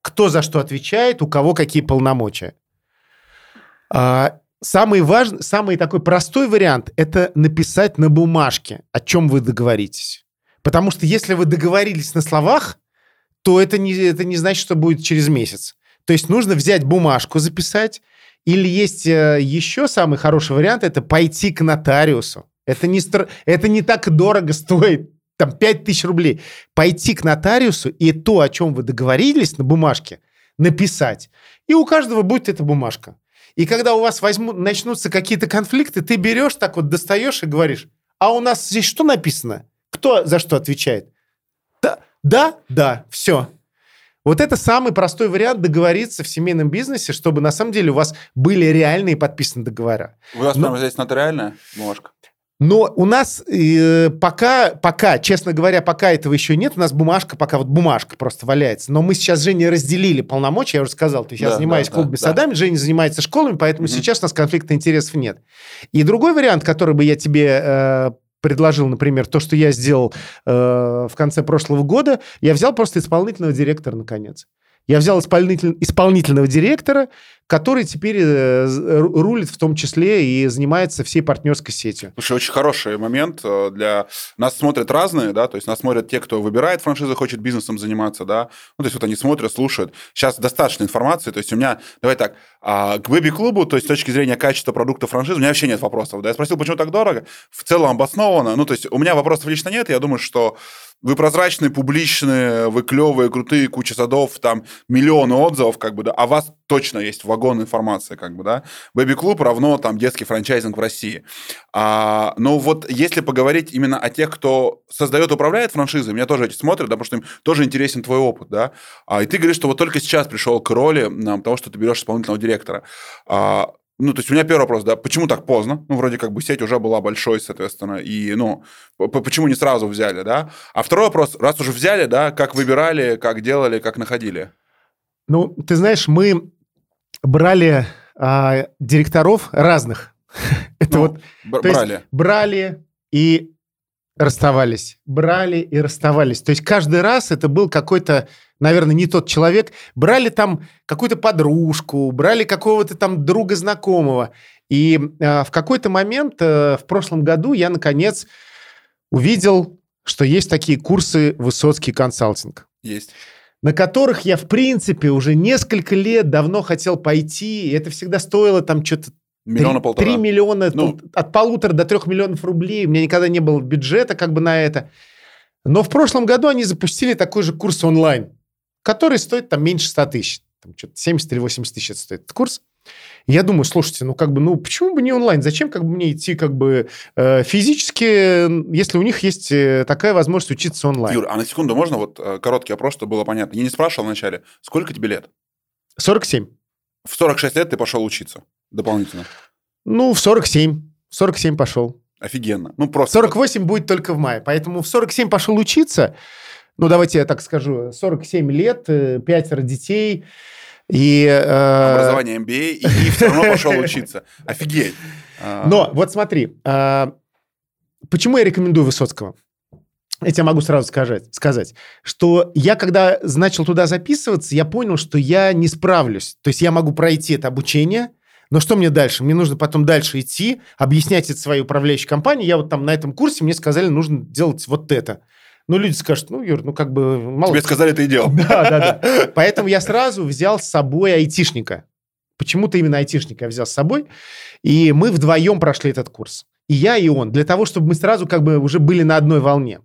кто за что отвечает, у кого какие полномочия. А, самый важный, самый такой простой вариант – это написать на бумажке, о чем вы договоритесь. Потому что если вы договорились на словах, то это не, это не значит, что будет через месяц. То есть нужно взять бумажку, записать, или есть э, еще самый хороший вариант – это пойти к нотариусу. Это не, это не так дорого стоит, там 5 тысяч рублей. Пойти к нотариусу и то, о чем вы договорились на бумажке, написать. И у каждого будет эта бумажка. И когда у вас возьмут, начнутся какие-то конфликты, ты берешь так вот, достаешь и говоришь, а у нас здесь что написано? Кто за что отвечает? Да, да, да, все. Вот это самый простой вариант договориться в семейном бизнесе, чтобы на самом деле у вас были реальные подписаны договора. У вас Но... прямо здесь нотариальная бумажка? Но у нас э, пока, пока, честно говоря, пока этого еще нет. У нас бумажка, пока вот бумажка просто валяется. Но мы сейчас с Женей разделили полномочия, я уже сказал. То есть да, я занимаюсь да, клубами да, садами, да. Женя занимается школами, поэтому угу. сейчас у нас конфликта интересов нет. И другой вариант, который бы я тебе э, предложил, например, то, что я сделал э, в конце прошлого года, я взял просто исполнительного директора, наконец. Я взял исполнитель, исполнительного директора, который теперь э, рулит в том числе и занимается всей партнерской сетью. Слушай, очень хороший момент э, для... Нас смотрят разные, да, то есть нас смотрят те, кто выбирает франшизу, хочет бизнесом заниматься, да, ну, то есть вот они смотрят, слушают. Сейчас достаточно информации, то есть у меня, давай так, а, к бэби-клубу, то есть с точки зрения качества продукта франшизы, у меня вообще нет вопросов, да, я спросил, почему так дорого, в целом обоснованно, ну, то есть у меня вопросов лично нет, я думаю, что вы прозрачные, публичные, вы клевые, крутые, куча садов, там миллионы отзывов, как бы, да, а вас точно есть вагон информации, как бы, да. Бэби-клуб равно там детский франчайзинг в России. А, но вот если поговорить именно о тех, кто создает, управляет франшизой, меня тоже эти смотрят, да, потому что им тоже интересен твой опыт, да. А, и ты говоришь, что вот только сейчас пришел к роли а, того, что ты берешь исполнительного директора. А, ну, то есть у меня первый вопрос, да, почему так поздно? Ну, вроде как бы сеть уже была большой, соответственно, и, ну, почему не сразу взяли, да? А второй вопрос, раз уже взяли, да, как выбирали, как делали, как находили? Ну, ты знаешь, мы брали а, директоров разных. (laughs) Это ну, вот... Брали. брали и расставались. Брали и расставались. То есть каждый раз это был какой-то наверное, не тот человек, брали там какую-то подружку, брали какого-то там друга знакомого. И э, в какой-то момент э, в прошлом году я, наконец, увидел, что есть такие курсы «Высоцкий консалтинг». Есть. На которых я, в принципе, уже несколько лет давно хотел пойти. И это всегда стоило там что-то Миллиона 3, полтора. 3 миллиона, ну, от полутора до трех миллионов рублей. У меня никогда не было бюджета как бы на это. Но в прошлом году они запустили такой же курс онлайн который стоит там меньше 100 тысяч. Там что-то 70 или 80 тысяч стоит этот курс. Я думаю, слушайте, ну как бы, ну почему бы не онлайн? Зачем как бы мне идти как бы э, физически, если у них есть э, такая возможность учиться онлайн? Юр, а на секунду можно вот э, короткий опрос, чтобы было понятно? Я не спрашивал вначале, сколько тебе лет? 47. В 46 лет ты пошел учиться дополнительно? Ну, в 47. 47 пошел. Офигенно. Ну, просто... 48 будет только в мае. Поэтому в 47 пошел учиться ну, давайте я так скажу, 47 лет, э, пятеро детей, и... Э... Образование MBA, и, и все равно пошел учиться. Офигеть. А. Но вот смотри, э, почему я рекомендую Высоцкого? Я тебе могу сразу сказать, сказать, что я, когда начал туда записываться, я понял, что я не справлюсь. То есть я могу пройти это обучение, но что мне дальше? Мне нужно потом дальше идти, объяснять это своей управляющей компании. Я вот там на этом курсе, мне сказали, нужно делать вот это. Ну, люди скажут, ну, Юр, ну, как бы... Мало... Тебе сказали, ты и делал. Да, да, да. (laughs) Поэтому я сразу взял с собой айтишника. Почему-то именно айтишника я взял с собой. И мы вдвоем прошли этот курс. И я, и он. Для того, чтобы мы сразу как бы уже были на одной волне.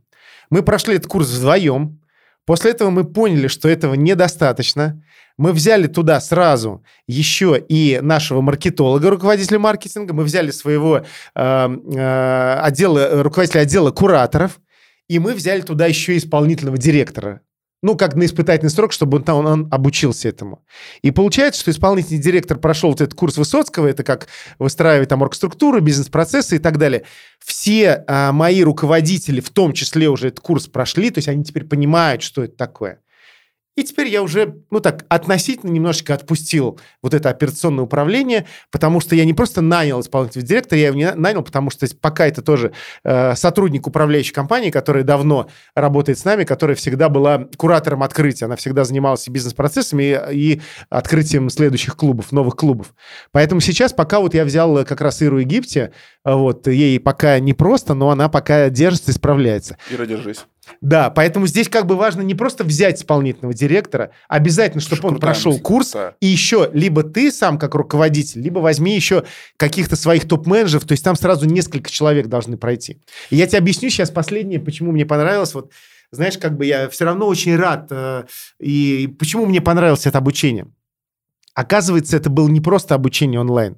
Мы прошли этот курс вдвоем. После этого мы поняли, что этого недостаточно. Мы взяли туда сразу еще и нашего маркетолога, руководителя маркетинга. Мы взяли своего э, э, отдела, руководителя отдела кураторов. И мы взяли туда еще исполнительного директора. Ну, как на испытательный срок, чтобы он, там, он обучился этому. И получается, что исполнительный директор прошел вот этот курс Высоцкого, это как выстраивать там оргструктуру, бизнес-процессы и так далее. Все а, мои руководители, в том числе уже этот курс прошли, то есть они теперь понимают, что это такое. И теперь я уже, ну так, относительно немножечко отпустил вот это операционное управление, потому что я не просто нанял исполнительного директора, я его не нанял, потому что пока это тоже э, сотрудник управляющей компании, который давно работает с нами, которая всегда была куратором открытия, она всегда занималась бизнес-процессами и, и открытием следующих клубов, новых клубов. Поэтому сейчас, пока вот я взял как раз Иру Египте, вот, ей пока не просто, но она пока держится и справляется. Ира, держись. Да, поэтому здесь как бы важно не просто взять исполнительного директора, обязательно, чтобы он прошел курс, да. и еще либо ты сам как руководитель, либо возьми еще каких-то своих топ-менеджеров, то есть там сразу несколько человек должны пройти. И я тебе объясню сейчас последнее, почему мне понравилось, вот знаешь, как бы я все равно очень рад, э, и почему мне понравилось это обучение. Оказывается, это было не просто обучение онлайн.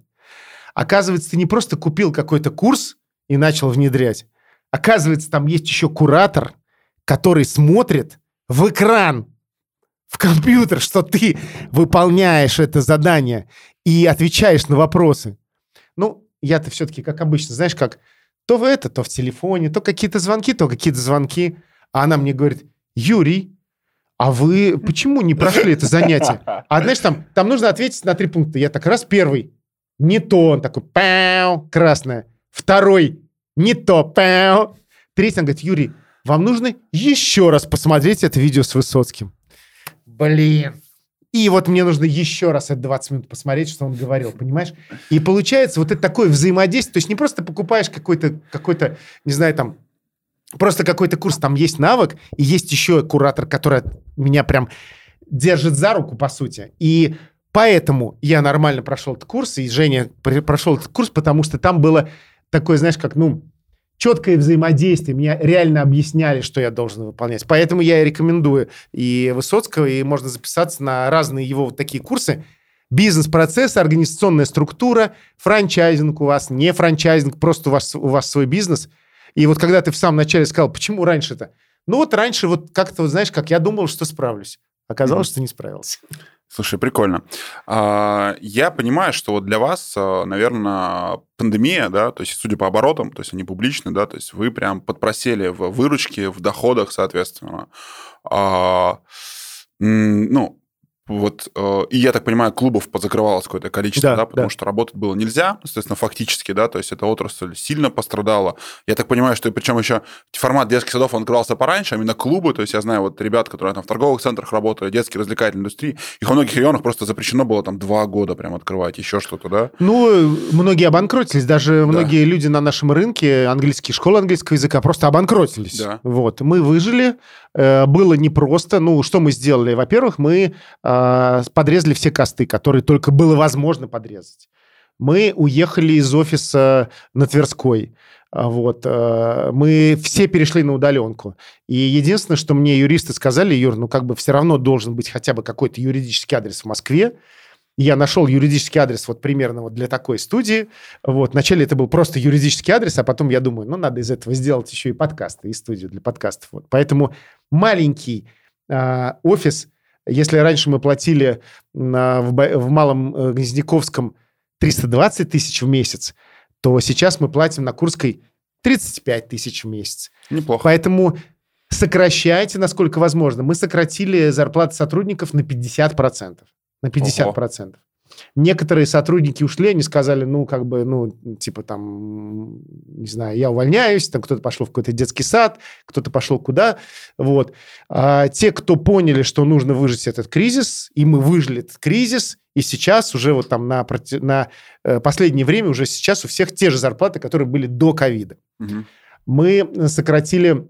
Оказывается, ты не просто купил какой-то курс и начал внедрять. Оказывается, там есть еще куратор, который смотрит в экран, в компьютер, что ты выполняешь это задание и отвечаешь на вопросы. Ну, я-то все-таки, как обычно, знаешь, как то в это, то в телефоне, то какие-то звонки, то какие-то звонки. А она мне говорит, Юрий, а вы почему не прошли это занятие? А знаешь, там, там нужно ответить на три пункта. Я так раз первый, не то, он такой, пау, красное. Второй, не то, пау. Третий, он говорит, Юрий, вам нужно еще раз посмотреть это видео с Высоцким. Блин. И вот мне нужно еще раз это 20 минут посмотреть, что он говорил, понимаешь? И получается вот это такое взаимодействие. То есть не просто покупаешь какой-то, какой-то, не знаю, там, просто какой-то курс, там есть навык, и есть еще куратор, который меня прям держит за руку, по сути. И поэтому я нормально прошел этот курс, и Женя прошел этот курс, потому что там было такое, знаешь, как, ну, четкое взаимодействие. Мне реально объясняли, что я должен выполнять. Поэтому я и рекомендую и Высоцкого, и можно записаться на разные его вот такие курсы. Бизнес-процесс, организационная структура, франчайзинг у вас, не франчайзинг, просто у вас, у вас свой бизнес. И вот когда ты в самом начале сказал, почему раньше-то? Ну вот раньше вот как-то, вот, знаешь, как я думал, что справлюсь. Оказалось, mm-hmm. что не справился. Слушай, прикольно. А, я понимаю, что вот для вас, а, наверное, пандемия, да, то есть судя по оборотам, то есть они публичны, да, то есть вы прям подпросели в выручке, в доходах, соответственно. А, ну, вот, э, и я так понимаю, клубов позакрывалось какое-то количество, да, да потому да. что работать было нельзя, соответственно, фактически, да, то есть эта отрасль сильно пострадала. Я так понимаю, что причем еще формат детских садов, он открывался пораньше, а именно клубы, то есть я знаю вот ребят, которые там в торговых центрах работают, детские развлекательные индустрии, их во многих регионах просто запрещено было там два года прям открывать, еще что-то, да? Ну, многие обанкротились, даже да. многие люди на нашем рынке, английские школы английского языка просто обанкротились. Да. Вот, мы выжили, э, было непросто, ну, что мы сделали? Во-первых, мы э, подрезали все косты, которые только было возможно подрезать. Мы уехали из офиса на Тверской. А, вот. А, мы все перешли на удаленку. И единственное, что мне юристы сказали, Юр, ну как бы все равно должен быть хотя бы какой-то юридический адрес в Москве. Я нашел юридический адрес вот примерно вот для такой студии. Вот. Вначале это был просто юридический адрес, а потом я думаю, ну надо из этого сделать еще и подкасты, и студию для подкастов. Вот. Поэтому маленький э, офис – если раньше мы платили на, в, в Малом э, Гнездяковском 320 тысяч в месяц, то сейчас мы платим на Курской 35 тысяч в месяц. Неплохо. Поэтому сокращайте, насколько возможно. Мы сократили зарплаты сотрудников на 50%. На 50%. Ого. Некоторые сотрудники ушли, они сказали, ну, как бы, ну, типа там, не знаю, я увольняюсь, там кто-то пошел в какой-то детский сад, кто-то пошел куда, вот. А те, кто поняли, что нужно выжить этот кризис, и мы выжили этот кризис, и сейчас уже вот там на, на э, последнее время уже сейчас у всех те же зарплаты, которые были до ковида. Угу. Мы сократили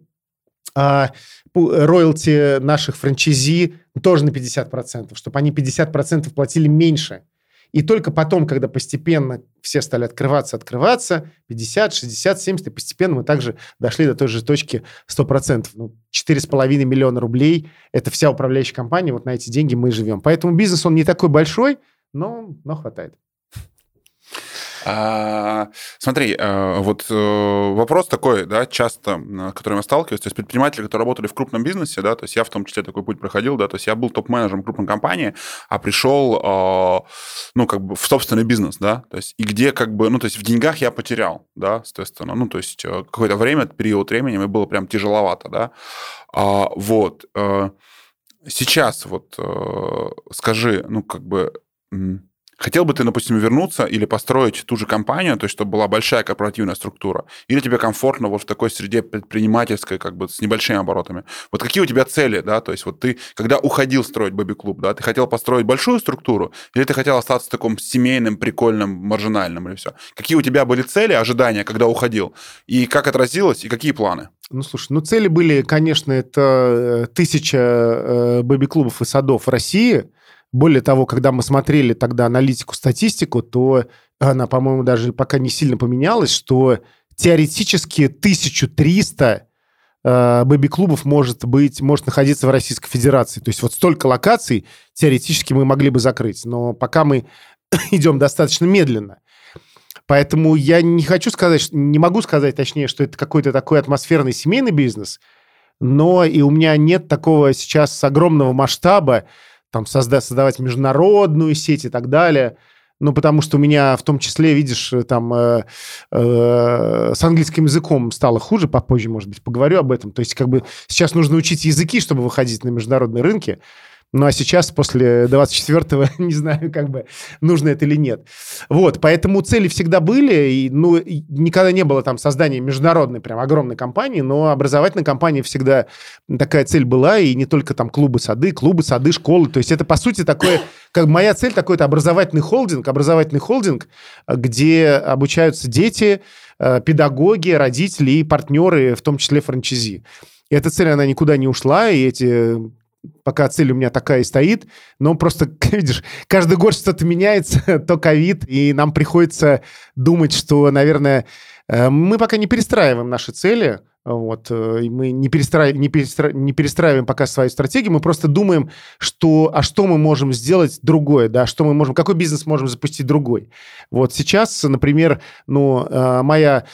а, роялти наших франчайзи тоже на 50%, чтобы они 50% платили меньше. И только потом, когда постепенно все стали открываться, открываться, 50, 60, 70, и постепенно мы также дошли до той же точки 100%. Ну, 4,5 миллиона рублей – это вся управляющая компания, вот на эти деньги мы живем. Поэтому бизнес, он не такой большой, но, но хватает. А, смотри, а, вот э, вопрос такой, да, часто, с которым я сталкиваюсь, то есть предприниматели, которые работали в крупном бизнесе, да, то есть я в том числе такой путь проходил, да, то есть я был топ-менеджером крупной компании, а пришел, а, ну, как бы в собственный бизнес, да, то есть и где как бы, ну, то есть в деньгах я потерял, да, соответственно, ну, то есть э, какое-то время, период времени мне было прям тяжеловато, да, вот, сейчас вот э, скажи, ну как бы Хотел бы ты, допустим, вернуться или построить ту же компанию, то есть чтобы была большая корпоративная структура, или тебе комфортно вот в такой среде предпринимательской, как бы с небольшими оборотами? Вот какие у тебя цели, да, то есть вот ты, когда уходил строить бэби-клуб, да, ты хотел построить большую структуру, или ты хотел остаться в таком семейным, прикольным, маржинальным, или все? Какие у тебя были цели, ожидания, когда уходил, и как отразилось, и какие планы? Ну, слушай, ну цели были, конечно, это э, тысяча э, бэби-клубов и садов в России, более того, когда мы смотрели тогда аналитику, статистику, то она, по-моему, даже пока не сильно поменялась, что теоретически 1300 э, бэби-клубов может быть, может находиться в Российской Федерации. То есть вот столько локаций теоретически мы могли бы закрыть. Но пока мы (coughs) идем достаточно медленно. Поэтому я не хочу сказать, не могу сказать, точнее, что это какой-то такой атмосферный семейный бизнес, но и у меня нет такого сейчас огромного масштаба, там создать, создавать международную сеть и так далее. Ну, потому что у меня в том числе, видишь, там э, э, с английским языком стало хуже, попозже, может быть, поговорю об этом. То есть, как бы сейчас нужно учить языки, чтобы выходить на международные рынки. Ну, а сейчас, после 24-го, (laughs) не знаю, как бы, нужно это или нет. Вот, поэтому цели всегда были, и, ну, и никогда не было там создания международной прям огромной компании, но образовательная компания всегда такая цель была, и не только там клубы, сады, клубы, сады, школы. То есть это, по сути, такое, как моя цель, такой-то образовательный холдинг, образовательный холдинг, где обучаются дети, э, педагоги, родители и партнеры, в том числе франчайзи. И эта цель, она никуда не ушла, и эти пока цель у меня такая и стоит, но просто, (laughs) видишь, каждый год что-то меняется, (laughs) то ковид, и нам приходится думать, что, наверное, э, мы пока не перестраиваем наши цели, вот, э, мы не, перестра... не, перестра... не перестраиваем пока свою стратегию, мы просто думаем, что, а что мы можем сделать другое, да, что мы можем, какой бизнес можем запустить другой. Вот сейчас, например, ну, э, моя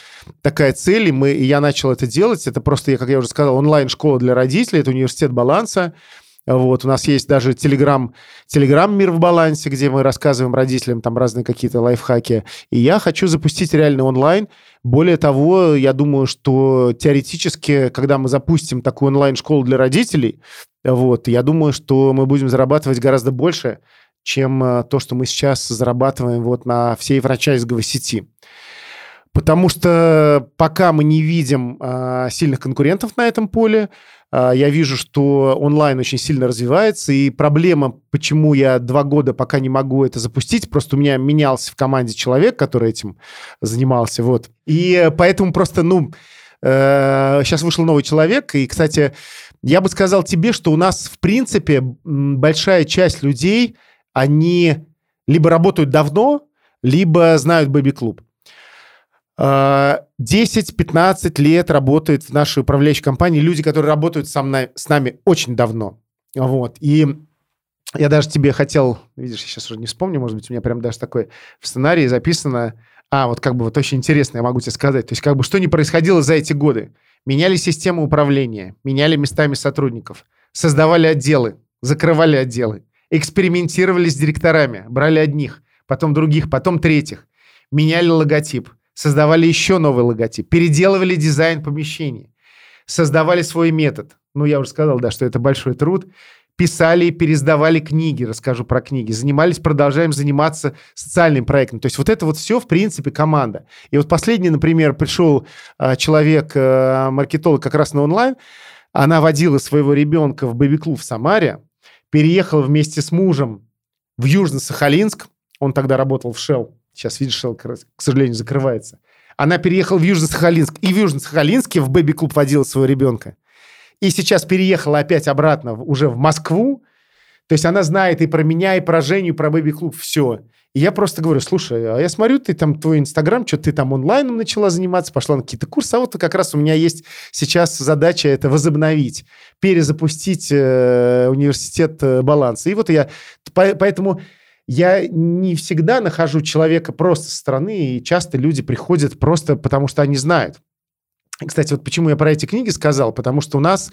такая цель, и, мы, и я начал это делать, это просто, как я уже сказал, онлайн-школа для родителей, это университет баланса, вот, у нас есть даже телеграм, телеграм «Мир в балансе», где мы рассказываем родителям там разные какие-то лайфхаки. И я хочу запустить реальный онлайн. Более того, я думаю, что теоретически, когда мы запустим такую онлайн-школу для родителей, вот, я думаю, что мы будем зарабатывать гораздо больше, чем э, то, что мы сейчас зарабатываем вот на всей франчайзинговой сети. Потому что пока мы не видим а, сильных конкурентов на этом поле, я вижу, что онлайн очень сильно развивается, и проблема, почему я два года пока не могу это запустить, просто у меня менялся в команде человек, который этим занимался, вот. И поэтому просто, ну, э, сейчас вышел новый человек, и, кстати, я бы сказал тебе, что у нас, в принципе, большая часть людей, они либо работают давно, либо знают Бэби-клуб. 10-15 лет работает в нашей управляющей компании люди, которые работают со мной, с нами очень давно. Вот. И я даже тебе хотел, видишь, я сейчас уже не вспомню, может быть, у меня прям даже такой в сценарии записано, а, вот как бы вот очень интересно, я могу тебе сказать, то есть как бы что не происходило за эти годы. Меняли систему управления, меняли местами сотрудников, создавали отделы, закрывали отделы, экспериментировали с директорами, брали одних, потом других, потом третьих, меняли логотип – создавали еще новый логотип, переделывали дизайн помещений, создавали свой метод. Ну, я уже сказал, да, что это большой труд. Писали и пересдавали книги, расскажу про книги. Занимались, продолжаем заниматься социальным проектом. То есть вот это вот все, в принципе, команда. И вот последний, например, пришел э, человек, э, маркетолог как раз на онлайн, она водила своего ребенка в бэби-клуб в Самаре, переехала вместе с мужем в Южно-Сахалинск, он тогда работал в Shell, Сейчас, видишь, Shell, к сожалению, закрывается. Она переехала в Южно-Сахалинск. И в Южно-Сахалинске в бэби-клуб водила своего ребенка. И сейчас переехала опять обратно уже в Москву. То есть она знает и про меня, и про Женю, и про бэби-клуб. Все. И я просто говорю, слушай, а я смотрю, ты там, твой Инстаграм, что ты там онлайном начала заниматься, пошла на какие-то курсы, а вот как раз у меня есть сейчас задача это возобновить, перезапустить э, университет э, баланса. И вот я, поэтому я не всегда нахожу человека просто со стороны, и часто люди приходят просто потому, что они знают. Кстати, вот почему я про эти книги сказал, потому что у нас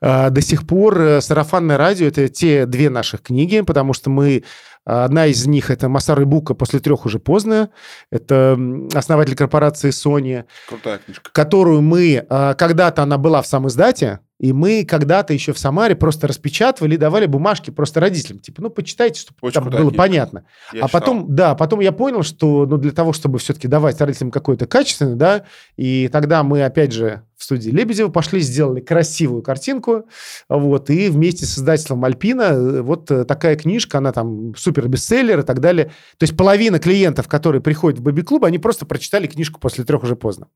э, до сих пор э, сарафанное радио это те две наших книги, потому что мы Одна из них это Масар Бука «После трех уже поздно». Это основатель корпорации Sony. Крутая книжка. Которую мы... Э, когда-то она была в сам издате, И мы когда-то еще в Самаре просто распечатывали и давали бумажки просто родителям. Типа, ну, почитайте, чтобы Очень там было понятно. Я а читал. потом, да, потом я понял, что ну, для того, чтобы все-таки давать родителям какое-то качественное, да, и тогда мы, опять же, в студии Лебедева пошли, сделали красивую картинку, вот, и вместе с издательством Альпина э, вот э, такая книжка, она там супер бестселлер и так далее. То есть половина клиентов, которые приходят в Бэби-клуб, они просто прочитали книжку после трех уже поздно.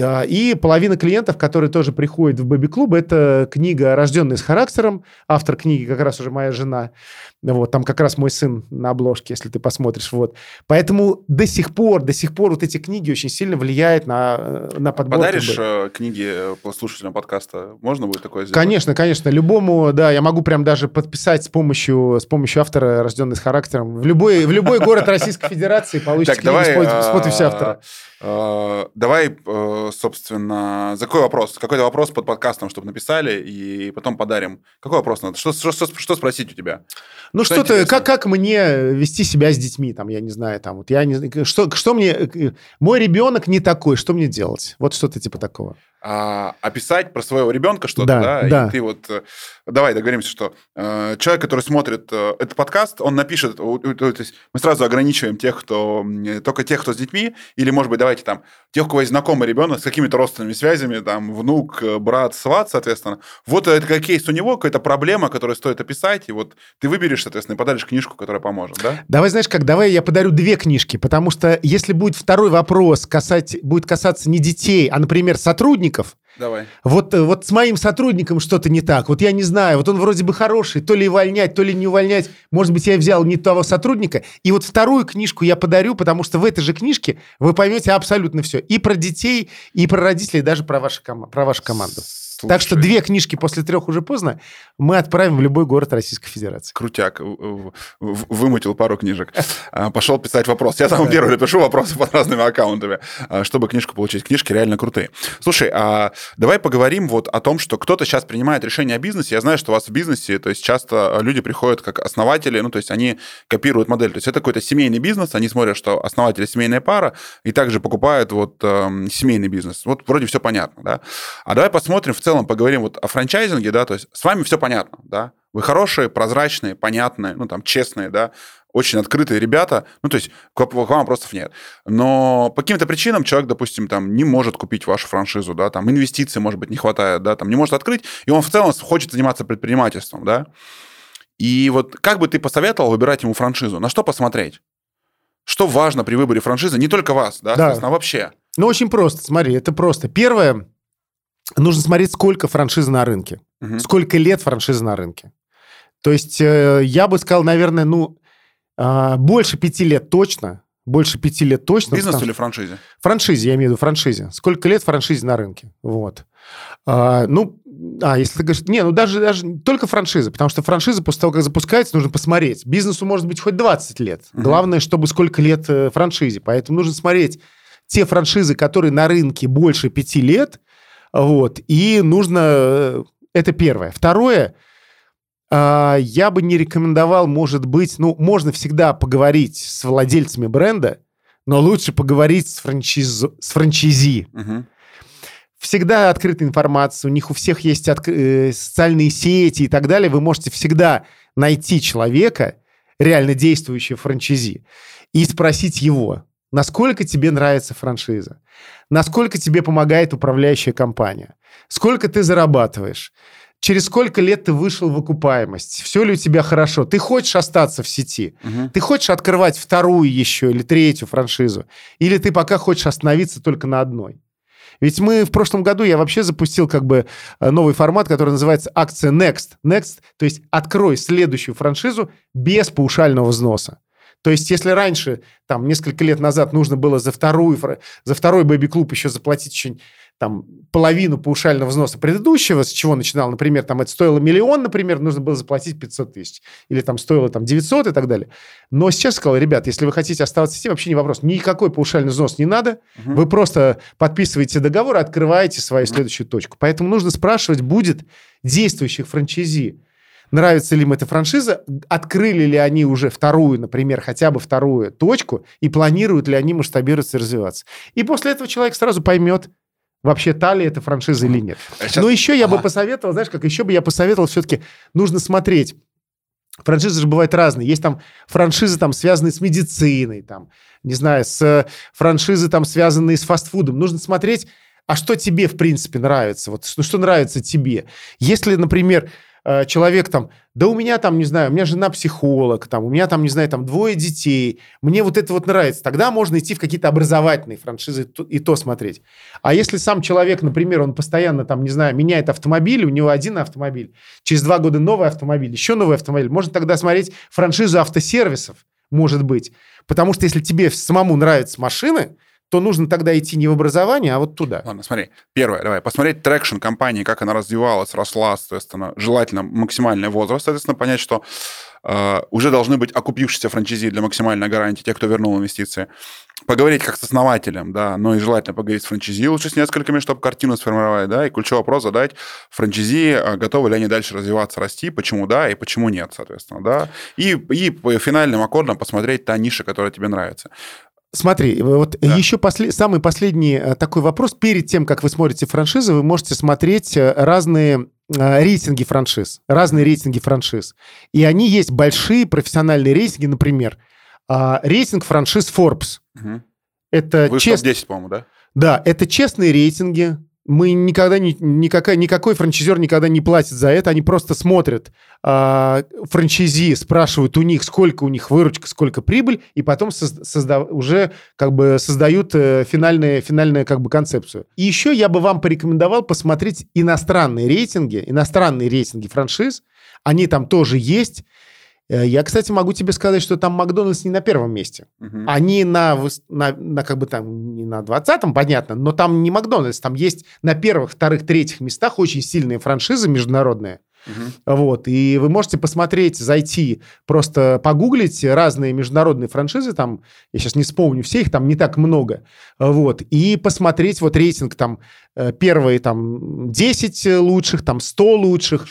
А, и половина клиентов, которые тоже приходят в Бэби-клуб, это книга «Рожденный с характером». Автор книги как раз уже моя жена. Вот, там как раз мой сын на обложке, если ты посмотришь. Вот. Поэтому до сих пор, до сих пор вот эти книги очень сильно влияют на, на подбор. Подаришь э, книги э, слушателям подкаста? Можно будет такое сделать? Конечно, конечно. Любому, да, я могу прям даже подписать с помощью, с помощью автора, рожденный с характером. В любой, в любой город Российской Федерации получите книгу с подписью автора. Давай, э, собственно, за какой вопрос? Какой-то вопрос под подкастом, чтобы написали, и потом подарим. Какой вопрос надо? Что, что, что, что спросить у тебя? Ну, что, то как, как мне вести себя с детьми, там, я не знаю, там, вот я не что, что мне, мой ребенок не такой, что мне делать? Вот что-то типа такого а, описать про своего ребенка что-то, да, да, да. и ты вот... Э, давай договоримся, что э, человек, который смотрит э, этот подкаст, он напишет... То есть мы сразу ограничиваем тех, кто... Только тех, кто с детьми, или, может быть, давайте там, тех, у кого есть знакомый ребенок с какими-то родственными связями, там, внук, э, брат, сват, соответственно. Вот это как кейс у него, какая-то проблема, которую стоит описать, и вот ты выберешь, соответственно, и подаришь книжку, которая поможет, да? Давай, знаешь как, давай я подарю две книжки, потому что если будет второй вопрос касать, будет касаться не детей, а, например, сотрудников, сотрудников. Давай. Вот, э, вот с моим сотрудником что-то не так. Вот я не знаю, вот он вроде бы хороший, то ли увольнять, то ли не увольнять. Может быть, я взял не того сотрудника. И вот вторую книжку я подарю, потому что в этой же книжке вы поймете абсолютно все. И про детей, и про родителей, и даже про, ваши, про вашу команду. Слушай. Так что две книжки после трех уже поздно мы отправим в любой город Российской Федерации. Крутяк. Вымутил пару книжек. А, пошел писать вопрос. Я там первый напишу вопросы под разными аккаунтами, а, чтобы книжку получить. Книжки реально крутые. Слушай, а давай поговорим вот о том, что кто-то сейчас принимает решение о бизнесе. Я знаю, что у вас в бизнесе, то есть часто люди приходят как основатели, ну, то есть они копируют модель. То есть это какой-то семейный бизнес, они смотрят, что основатели семейная пара, и также покупают вот э, семейный бизнес. Вот вроде все понятно, да. А давай посмотрим в целом поговорим вот о франчайзинге, да, то есть с вами все понятно, да, вы хорошие, прозрачные, понятные, ну, там, честные, да, очень открытые ребята, ну, то есть к вам вопросов нет. Но по каким-то причинам человек, допустим, там, не может купить вашу франшизу, да, там, инвестиций, может быть, не хватает, да, там, не может открыть, и он в целом хочет заниматься предпринимательством, да. И вот как бы ты посоветовал выбирать ему франшизу? На что посмотреть? Что важно при выборе франшизы? Не только вас, да, да. а вообще. Ну, очень просто, смотри, это просто. Первое, нужно смотреть, сколько франшизы на рынке. Угу. Сколько лет франшизы на рынке. То есть э, я бы сказал, наверное, ну, э, больше пяти лет точно. Больше пяти лет точно. Бизнес или франшизе? Франшизе, я имею в виду франшизе. Сколько лет франшизе на рынке. Вот. А, ну, а, если ты говоришь... Не, ну даже, даже только франшиза, потому что франшиза после того, как запускается, нужно посмотреть. Бизнесу может быть хоть 20 лет. Угу. Главное, чтобы сколько лет э, франшизе. Поэтому нужно смотреть те франшизы, которые на рынке больше пяти лет, вот. И нужно... Э, это первое. Второе, а, я бы не рекомендовал, может быть, ну, можно всегда поговорить с владельцами бренда, но лучше поговорить с, франчиз... с франчайзи. Угу. Всегда открытая информация, у них у всех есть от... Э, социальные сети и так далее. Вы можете всегда найти человека, реально действующего франчайзи, и спросить его, насколько тебе нравится франшиза, насколько тебе помогает управляющая компания, сколько ты зарабатываешь, через сколько лет ты вышел в окупаемость, все ли у тебя хорошо, ты хочешь остаться в сети, угу. ты хочешь открывать вторую еще или третью франшизу, или ты пока хочешь остановиться только на одной. Ведь мы в прошлом году, я вообще запустил как бы э, новый формат, который называется акция Next. Next, то есть открой следующую франшизу без паушального взноса. То есть, если раньше, там, несколько лет назад нужно было за, вторую, за второй бэби-клуб еще заплатить очень там половину паушального взноса предыдущего, с чего начинал, например, там это стоило миллион, например, нужно было заплатить 500 тысяч. Или там стоило там 900 и так далее. Но сейчас сказал, ребят, если вы хотите оставаться сети, вообще не вопрос. Никакой паушальный взнос не надо. Угу. Вы просто подписываете договор, открываете свою угу. следующую точку. Поэтому нужно спрашивать, будет действующих франчайзи нравится ли им эта франшиза, открыли ли они уже вторую, например, хотя бы вторую точку, и планируют ли они масштабироваться и развиваться. И после этого человек сразу поймет, вообще та ли это франшиза или нет. А сейчас... Но еще я ага. бы посоветовал, знаешь, как еще бы я посоветовал все-таки нужно смотреть. Франшизы же бывают разные. Есть там франшизы, там, связанные с медициной, там, не знаю, с франшизы, там, связанные с фастфудом. Нужно смотреть, а что тебе, в принципе, нравится? Вот, ну, что нравится тебе? Если, например, Э, человек там, да у меня там, не знаю, у меня жена психолог, там, у меня там, не знаю, там двое детей, мне вот это вот нравится, тогда можно идти в какие-то образовательные франшизы и то смотреть. А если сам человек, например, он постоянно там, не знаю, меняет автомобиль, у него один автомобиль, через два года новый автомобиль, еще новый автомобиль, можно тогда смотреть франшизу автосервисов, может быть. Потому что если тебе самому нравятся машины, то нужно тогда идти не в образование, а вот туда. Ладно, смотри. Первое, давай, посмотреть traction компании, как она развивалась, росла, соответственно, желательно максимальный возраст, соответственно, понять, что э, уже должны быть окупившиеся франчайзи для максимальной гарантии, те, кто вернул инвестиции. Поговорить как с основателем, да, но и желательно поговорить с франчайзи, лучше с несколькими, чтобы картину сформировать, да, и ключевой вопрос задать франчайзи, а готовы ли они дальше развиваться, расти, почему да и почему нет, соответственно, да, и, и финальным аккордом посмотреть та ниша, которая тебе нравится. Смотри, вот да. еще послед... самый последний э, такой вопрос. Перед тем, как вы смотрите франшизы, вы можете смотреть э, разные э, рейтинги франшиз. Разные рейтинги франшиз. И они есть большие профессиональные рейтинги, например, а, рейтинг франшиз Forbes. Угу. Это Вы чест... 10, по-моему, да? Да, это честные рейтинги, мы никогда не, никакой, никакой франчайзер никогда не платит за это, они просто смотрят э, франчайзи, спрашивают у них, сколько у них выручка, сколько прибыль, и потом созда, уже как бы создают э, финальную как бы концепцию. И еще я бы вам порекомендовал посмотреть иностранные рейтинги, иностранные рейтинги франшиз, они там тоже есть, я, кстати, могу тебе сказать, что там Макдональдс не на первом месте. Угу. Они на, на, на как бы там не на 20-м, понятно, но там не Макдональдс, там есть на первых, вторых, третьих местах очень сильные франшизы международные. Угу. Вот, и вы можете посмотреть, зайти, просто погуглить разные международные франшизы, там, я сейчас не вспомню все, их там не так много, вот, и посмотреть вот рейтинг там э, первые там 10 лучших, там 100 лучших,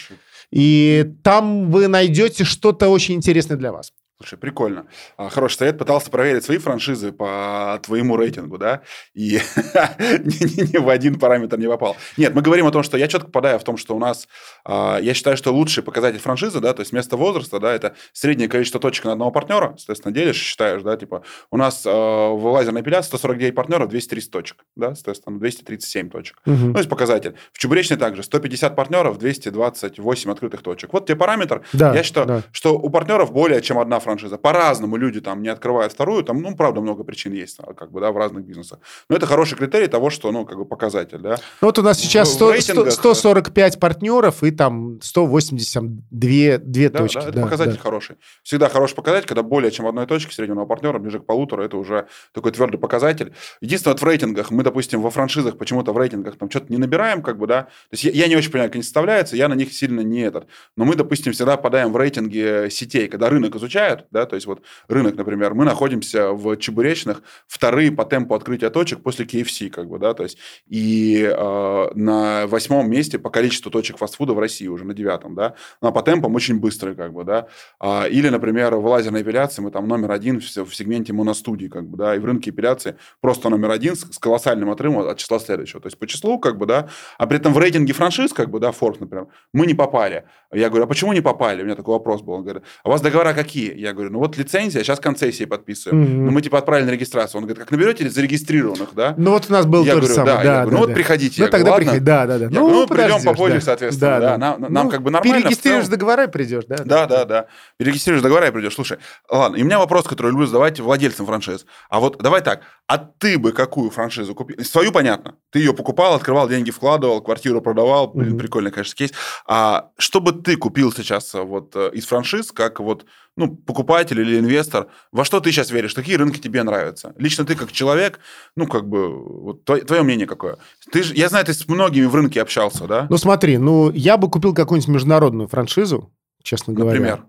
и там вы найдете что-то очень интересное для вас. Слушай, прикольно. А, хороший совет. Пытался проверить свои франшизы по твоему рейтингу, да, и (laughs) ни в один параметр не попал. Нет, мы говорим о том, что я четко попадаю в том, что у нас, а, я считаю, что лучший показатель франшизы, да, то есть место возраста, да, это среднее количество точек на одного партнера, соответственно, делишь, считаешь, да, типа, у нас а, в лазерной эпиляции 149 партнеров, 230 точек, да, соответственно, 237 точек. Угу. Ну, есть показатель. В чебуречной также 150 партнеров, 228 открытых точек. Вот тебе параметр. Да, я считаю, да. что у партнеров более чем одна франшиза франшиза. По-разному люди там не открывают вторую, там, ну, правда, много причин есть, а, как бы, да, в разных бизнесах. Но это хороший критерий того, что, ну, как бы показатель, да. Ну, вот у нас сейчас 100, 100, 145 партнеров и там 182 две да, точки. Да, это да, показатель да. хороший. Всегда хороший показатель, когда более чем одной точки среднего партнера, ближе к полутора, это уже такой твердый показатель. Единственное, вот в рейтингах, мы, допустим, во франшизах почему-то в рейтингах там что-то не набираем, как бы, да. То есть я, я не очень понимаю, как они составляются, я на них сильно не этот. Но мы, допустим, всегда попадаем в рейтинги сетей, когда рынок изучают, да, то есть вот рынок, например, мы находимся в Чебуречных, вторые по темпу открытия точек после KFC, как бы, да, то есть и э, на восьмом месте по количеству точек фастфуда в России уже на девятом, да, но по темпам очень быстрые, как бы, да, а, или, например, в лазерной эпиляции мы там номер один в, в сегменте моностудии, как бы, да, и в рынке эпиляции просто номер один с, с колоссальным отрывом от числа следующего, то есть по числу, как бы, да, а при этом в рейтинге франшиз, как бы, да, Forbes, например, мы не попали. Я говорю, а почему не попали? У меня такой вопрос был. Он говорит, а у вас договора какие? Я говорю, ну вот лицензия, сейчас концессии подписываем. Mm-hmm. Ну, мы типа отправили на регистрацию. Он говорит, как наберете зарегистрированных, да? Ну, вот у нас был я то говорю, самое. Да, да, я говорю, ну, да. вот приходите. Ну, я тогда говорю, приходи. Да, да, да. Я ну, говорю, ну, придем попозже, да. соответственно. Да, да. да. Нам, ну, нам как бы нормально. Перерегистрируешь договора и придешь, да? Да, да, да. Перерегистрируешь договора и придешь. Слушай, ладно, и у меня вопрос, который люблю задавать владельцам франшиз. А вот давай так, а ты бы какую франшизу купил? Свою, понятно. Ты ее покупал, открывал, деньги вкладывал, квартиру продавал. Блин, mm-hmm. прикольный, конечно, кейс. А что бы ты купил сейчас вот э, из франшиз, как вот ну, покупатель или инвестор, во что ты сейчас веришь, какие рынки тебе нравятся? Лично ты как человек, ну, как бы, вот твое, твое мнение какое? Ты же, я знаю, ты с многими в рынке общался, да? Ну, смотри, ну, я бы купил какую-нибудь международную франшизу, честно говоря. Например?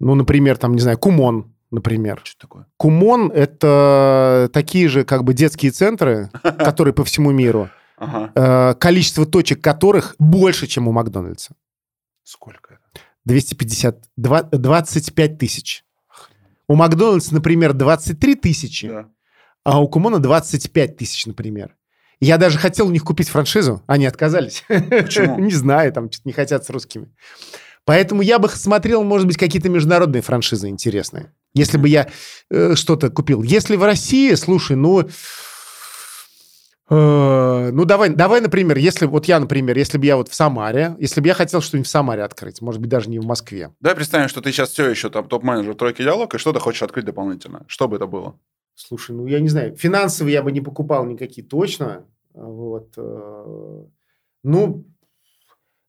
Ну, например, там, не знаю, Кумон, например. Что такое? Кумон – это такие же как бы детские центры, (laughs) которые по всему миру, э, количество точек которых больше, чем у Макдональдса. Сколько это? 250, 25 тысяч. У Макдональдса, например, 23 тысячи, да. а у Кумона 25 тысяч, например. Я даже хотел у них купить франшизу, они отказались. Почему? (laughs) Не знаю, там что-то не хотят с русскими. Поэтому я бы смотрел, может быть, какие-то международные франшизы интересные. Если бы я э, что-то купил. Если в России, слушай, ну... Э, ну, давай, давай, например, если вот я, например, если бы я вот в Самаре, если бы я хотел что-нибудь в Самаре открыть, может быть, даже не в Москве. Давай представим, что ты сейчас все еще там топ-менеджер тройки диалог, и что-то хочешь открыть дополнительно. Что бы это было? Слушай, ну, я не знаю, финансовые я бы не покупал никакие точно. Вот. Э, ну,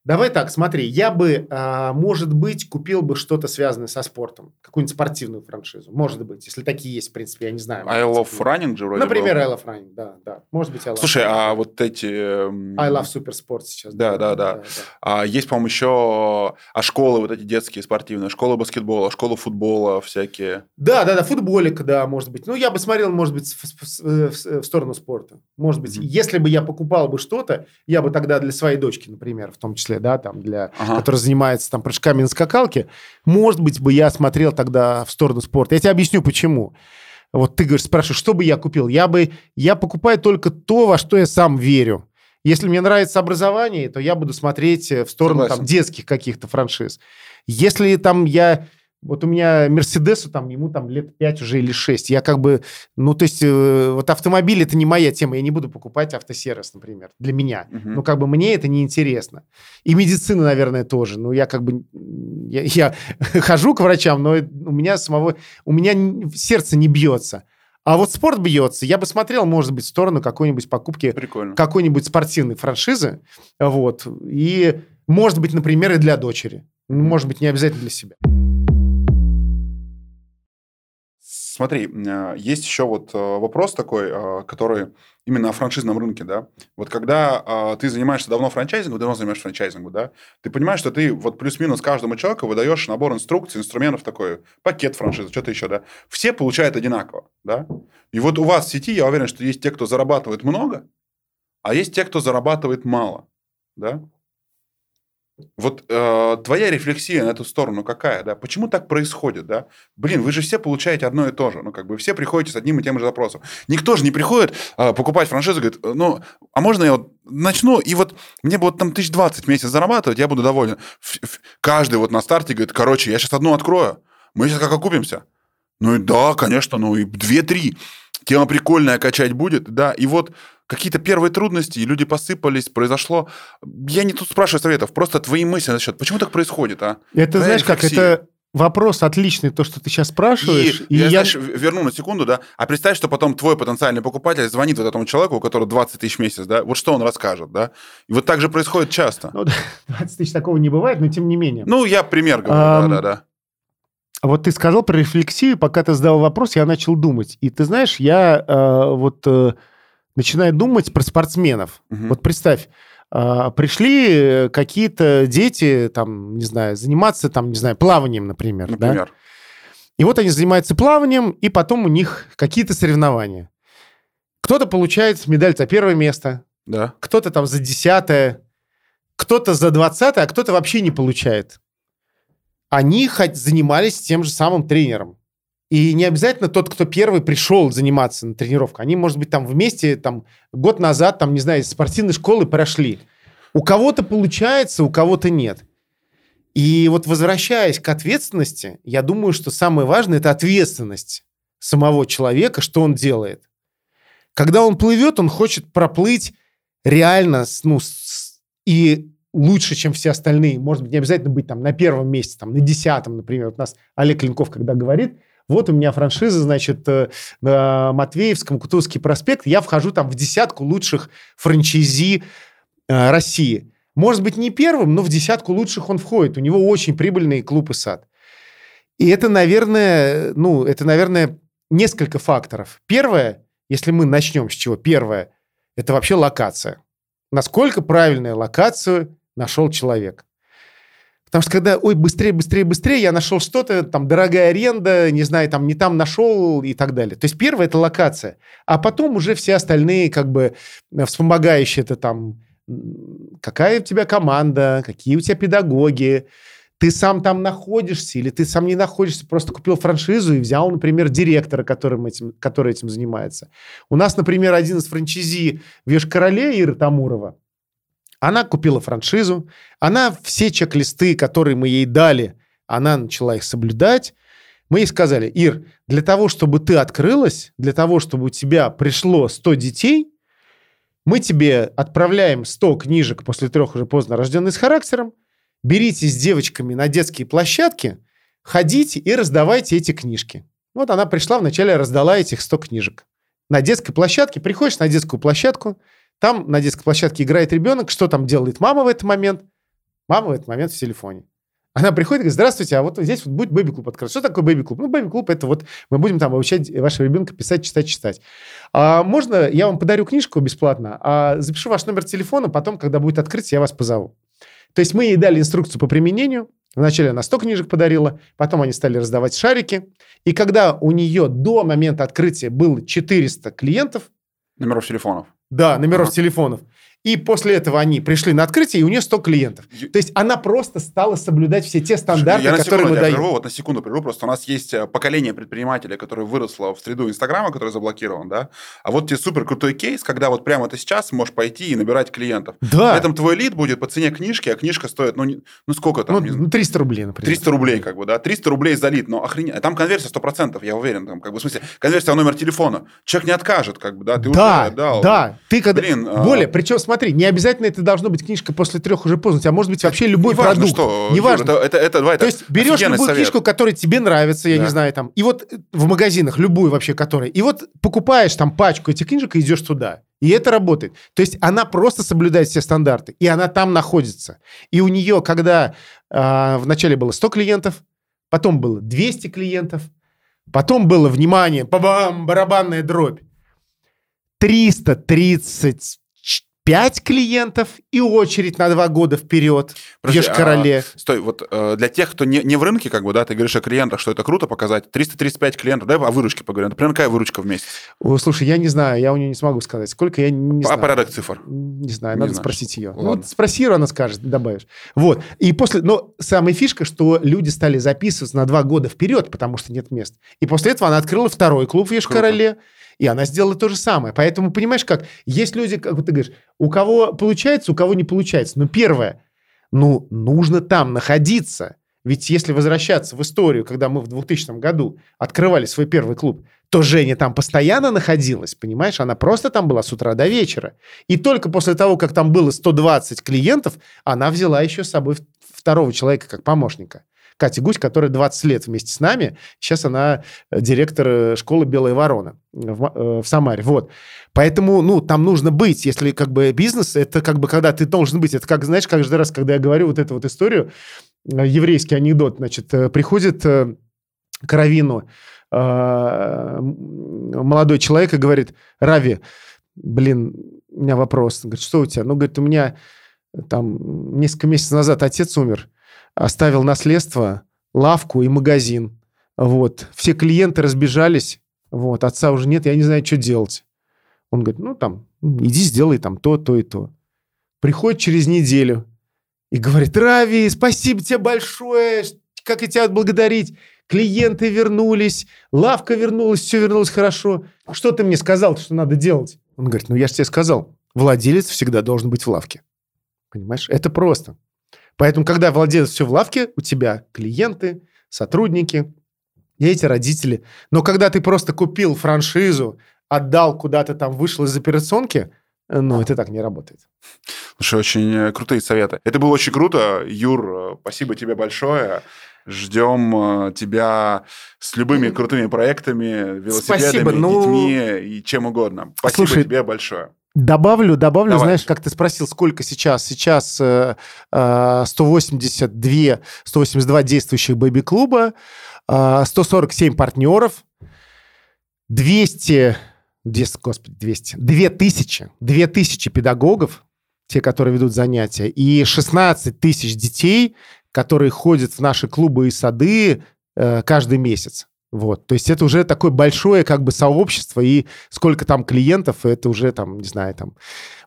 Давай так, смотри, я бы, а, может быть, купил бы что-то связанное со спортом, какую-нибудь спортивную франшизу, может быть, если такие есть, в принципе, я не знаю. I Love Running же вроде Например, был. I Love Running, да, да, может быть, I Love Слушай, running. а вот эти... I Love Super Sport сейчас. Да, да, да. да. да, да. А есть, по-моему, еще а школы вот эти детские спортивные, школа баскетбола, школа футбола всякие. Да, да, да, футболик, да, может быть. Ну, я бы смотрел, может быть, в, в, в, в сторону спорта. Может быть, mm-hmm. если бы я покупал бы что-то, я бы тогда для своей дочки, например, в том числе, да, там, для, ага. который занимается там прыжками на скакалке, может быть, бы я смотрел тогда в сторону спорта. Я тебе объясню, почему. Вот ты говоришь, спрашиваешь, что бы я купил? Я бы, я покупаю только то, во что я сам верю. Если мне нравится образование, то я буду смотреть в сторону там, детских каких-то франшиз. Если там я вот у меня Мерседесу, там, ему там лет 5 уже или 6. Я как бы, ну, то есть, э, вот автомобиль это не моя тема. Я не буду покупать автосервис, например, для меня. Угу. Ну, как бы мне это не интересно. И медицина, наверное, тоже. Ну, я как бы, я, я (laughs) хожу к врачам, но у меня самого, у меня сердце не бьется. А вот спорт бьется. Я бы смотрел, может быть, в сторону какой-нибудь покупки Прикольно. какой-нибудь спортивной франшизы. Вот. И, может быть, например, и для дочери. Может быть, не обязательно для себя. Смотри, а, есть еще вот а, вопрос такой, а, который именно о франшизном рынке, да. Вот когда ты занимаешься давно франчайзингом, давно занимаешься франчайзингом, да, ты понимаешь, что ты вот плюс-минус каждому человеку выдаешь набор инструкций, инструментов такой, пакет франшизы, что-то еще, да. Все получают одинаково, да. И вот у вас в сети, я уверен, что есть те, кто зарабатывает много, а есть те, кто зарабатывает мало, да. Вот э, твоя рефлексия на эту сторону какая, да? Почему так происходит, да? Блин, вы же все получаете одно и то же. Ну, как бы все приходите с одним и тем же запросом. Никто же не приходит э, покупать франшизу, говорит, ну, а можно я вот начну, и вот мне вот там тысяч двадцать в месяц зарабатывать, я буду доволен. Каждый вот на старте говорит, короче, я сейчас одну открою, мы сейчас как окупимся. Ну и да, конечно, ну и две-три. Тема прикольная, качать будет, да. И вот какие-то первые трудности, и люди посыпались, произошло. Я не тут спрашиваю советов, просто твои мысли насчет, почему так происходит, а? Это, Твоя знаешь, рефлексия. как это вопрос отличный, то, что ты сейчас спрашиваешь. И, и я, я, знаешь, верну на секунду, да, а представь, что потом твой потенциальный покупатель звонит вот этому человеку, у которого 20 тысяч в месяц, да, вот что он расскажет, да? И вот так же происходит часто. Ну, 20 (laughs) тысяч такого не бывает, но тем не менее. Ну, я пример говорю, да-да-да. Вот ты сказал про рефлексию, пока ты задал вопрос, я начал думать. И ты знаешь, я э, вот... Э, начинает думать про спортсменов. Угу. Вот представь, а, пришли какие-то дети, там, не знаю, заниматься, там, не знаю, плаванием, например. Например. Да? И вот они занимаются плаванием, и потом у них какие-то соревнования. Кто-то получает медаль за первое место, да. кто-то там за десятое, кто-то за двадцатое, а кто-то вообще не получает. Они хоть занимались тем же самым тренером. И не обязательно тот, кто первый пришел заниматься на тренировку. Они, может быть, там вместе там, год назад, там, не знаю, из спортивной школы прошли. У кого-то получается, у кого-то нет. И вот возвращаясь к ответственности, я думаю, что самое важное – это ответственность самого человека, что он делает. Когда он плывет, он хочет проплыть реально ну, и лучше, чем все остальные. Может быть, не обязательно быть там на первом месте, там, на десятом, например. Вот у нас Олег Ленков, когда говорит – вот у меня франшиза, значит, э, на Матвеевском, Кутузовский проспект, я вхожу там в десятку лучших франчайзи э, России. Может быть, не первым, но в десятку лучших он входит. У него очень прибыльный клуб и сад. И это, наверное, ну, это, наверное, несколько факторов. Первое, если мы начнем с чего? Первое, это вообще локация. Насколько правильную локацию нашел человек. Потому что когда, ой, быстрее, быстрее, быстрее, я нашел что-то, там, дорогая аренда, не знаю, там, не там нашел и так далее. То есть первое – это локация. А потом уже все остальные, как бы, э, вспомогающие, это там, какая у тебя команда, какие у тебя педагоги, ты сам там находишься или ты сам не находишься, просто купил франшизу и взял, например, директора, которым этим, который этим занимается. У нас, например, один из франчайзи в Ешкарале, Ира Тамурова, она купила франшизу, она все чек-листы, которые мы ей дали, она начала их соблюдать. Мы ей сказали, Ир, для того, чтобы ты открылась, для того, чтобы у тебя пришло 100 детей, мы тебе отправляем 100 книжек после трех уже поздно рожденных с характером, берите с девочками на детские площадки, ходите и раздавайте эти книжки. Вот она пришла, вначале раздала этих 100 книжек. На детской площадке, приходишь на детскую площадку, там на детской площадке играет ребенок, что там делает мама в этот момент? Мама в этот момент в телефоне. Она приходит и говорит, здравствуйте, а вот здесь вот будет бэби-клуб открыт. Что такое бэби-клуб? Ну, бэби-клуб это вот мы будем там обучать вашего ребенка писать, читать, читать. А можно я вам подарю книжку бесплатно, а запишу ваш номер телефона, потом, когда будет открытие, я вас позову. То есть мы ей дали инструкцию по применению. Вначале она 100 книжек подарила, потом они стали раздавать шарики. И когда у нее до момента открытия было 400 клиентов... Номеров телефонов. Да, номеров телефонов. И после этого они пришли на открытие, и у нее 100 клиентов. То есть она просто стала соблюдать все те стандарты, я которые мы даем. Прерву, вот на секунду прерву, просто у нас есть э, поколение предпринимателей, которое выросло в среду Инстаграма, который заблокирован, да? А вот тебе супер крутой кейс, когда вот прямо ты сейчас можешь пойти и набирать клиентов. Да. При этом твой лид будет по цене книжки, а книжка стоит, ну, ну сколько там? Ну, 300 рублей, например. 300 рублей, как бы, да? 300 рублей за лид, но охренеть. А там конверсия 100%, я уверен. Там, как бы, в смысле, конверсия в номер телефона. Человек не откажет, как бы, да? Ты да, уже дал. Да, ты когда... Блин, а более, а... причем смотри, не обязательно это должно быть книжка после трех уже поздно, а может быть вообще любой не продукт. Что, не важно. Это, это, давай, То есть берешь любую совет. книжку, которая тебе нравится, я да. не знаю, там, и вот в магазинах, любую вообще, которая, и вот покупаешь там пачку этих книжек и идешь туда. И это работает. То есть она просто соблюдает все стандарты, и она там находится. И у нее, когда э, вначале было 100 клиентов, потом было 200 клиентов, потом было, внимание, бам, барабанная дробь, 330 5 клиентов и очередь на 2 года вперед Подожди, в Ешкарале. А, стой, вот э, для тех, кто не, не в рынке, как бы, да, ты говоришь о клиентах, что это круто показать. 335 клиентов, давай о выручке поговорим. Например, какая выручка в месяц? О, слушай, я не знаю, я у нее не смогу сказать. Сколько, я не а знаю. порядок цифр? Не знаю, не надо знаешь. спросить ее. Ну, Ладно. Ну, спроси ее, она скажет, добавишь. Вот. И после, но самая фишка, что люди стали записываться на 2 года вперед, потому что нет мест. И после этого она открыла второй клуб в Ешкарале. Круто. И она сделала то же самое. Поэтому, понимаешь, как есть люди, как ты говоришь, у кого получается, у кого не получается. Но первое, ну, нужно там находиться. Ведь если возвращаться в историю, когда мы в 2000 году открывали свой первый клуб, то Женя там постоянно находилась, понимаешь? Она просто там была с утра до вечера. И только после того, как там было 120 клиентов, она взяла еще с собой второго человека как помощника. Катя Гусь, которая 20 лет вместе с нами. Сейчас она э, директор э, школы «Белая ворона» в, э, в Самаре. Вот. Поэтому, ну, там нужно быть. Если как бы бизнес, это как бы когда ты должен быть. Это как, знаешь, каждый раз, когда я говорю вот эту вот историю, еврейский анекдот, значит, приходит к Равину молодой человек и говорит, Рави, блин, у меня вопрос. Говорит, что у тебя? Ну, говорит, у меня там несколько месяцев назад отец умер оставил наследство, лавку и магазин. Вот. Все клиенты разбежались. Вот. Отца уже нет, я не знаю, что делать. Он говорит, ну, там, иди сделай там то, то и то. Приходит через неделю и говорит, Рави, спасибо тебе большое, как я тебя отблагодарить. Клиенты вернулись, лавка вернулась, все вернулось хорошо. Что ты мне сказал, что надо делать? Он говорит, ну, я же тебе сказал, владелец всегда должен быть в лавке. Понимаешь? Это просто. Поэтому, когда владелец все в лавке, у тебя клиенты, сотрудники, дети, родители. Но когда ты просто купил франшизу, отдал куда-то там, вышел из операционки, ну, это так не работает. Слушай, очень э, крутые советы. Это было очень круто. Юр, э, спасибо тебе большое. Ждем э, тебя с любыми крутыми проектами, велосипедами, спасибо, ну... детьми и чем угодно. Спасибо Слушай, тебе большое. Добавлю, добавлю, Давай. знаешь, как ты спросил, сколько сейчас? Сейчас э, э, 182, 182 действующих бэби-клуба, э, 147 партнеров, 200, 200, господи, 200, 2000, 2000 педагогов, те, которые ведут занятия, и 16 тысяч детей, которые ходят в наши клубы и сады э, каждый месяц. Вот, то есть это уже такое большое как бы сообщество, и сколько там клиентов, это уже там, не знаю, там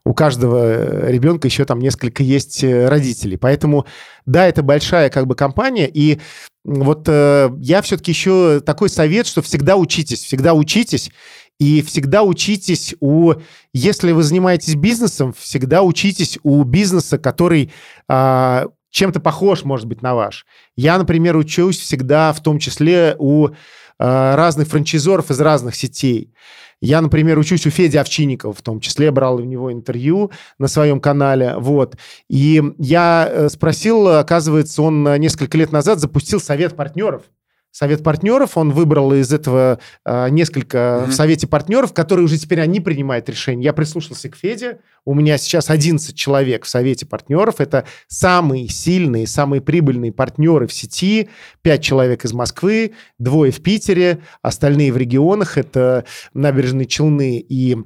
у каждого ребенка еще там несколько есть э, родителей. Поэтому, да, это большая как бы компания, и вот э, я все-таки еще такой совет, что всегда учитесь, всегда учитесь, и всегда учитесь у... Если вы занимаетесь бизнесом, всегда учитесь у бизнеса, который э, чем-то похож, может быть, на ваш. Я, например, учусь всегда, в том числе у э, разных франчайзоров из разных сетей. Я, например, учусь у Феди Овчинникова, в том числе брал у него интервью на своем канале, вот. И я э, спросил, оказывается, он несколько лет назад запустил совет партнеров совет партнеров, он выбрал из этого э, несколько mm-hmm. в совете партнеров, которые уже теперь они принимают решения. Я прислушался к Феде, у меня сейчас 11 человек в совете партнеров, это самые сильные, самые прибыльные партнеры в сети, 5 человек из Москвы, двое в Питере, остальные в регионах, это набережные Челны и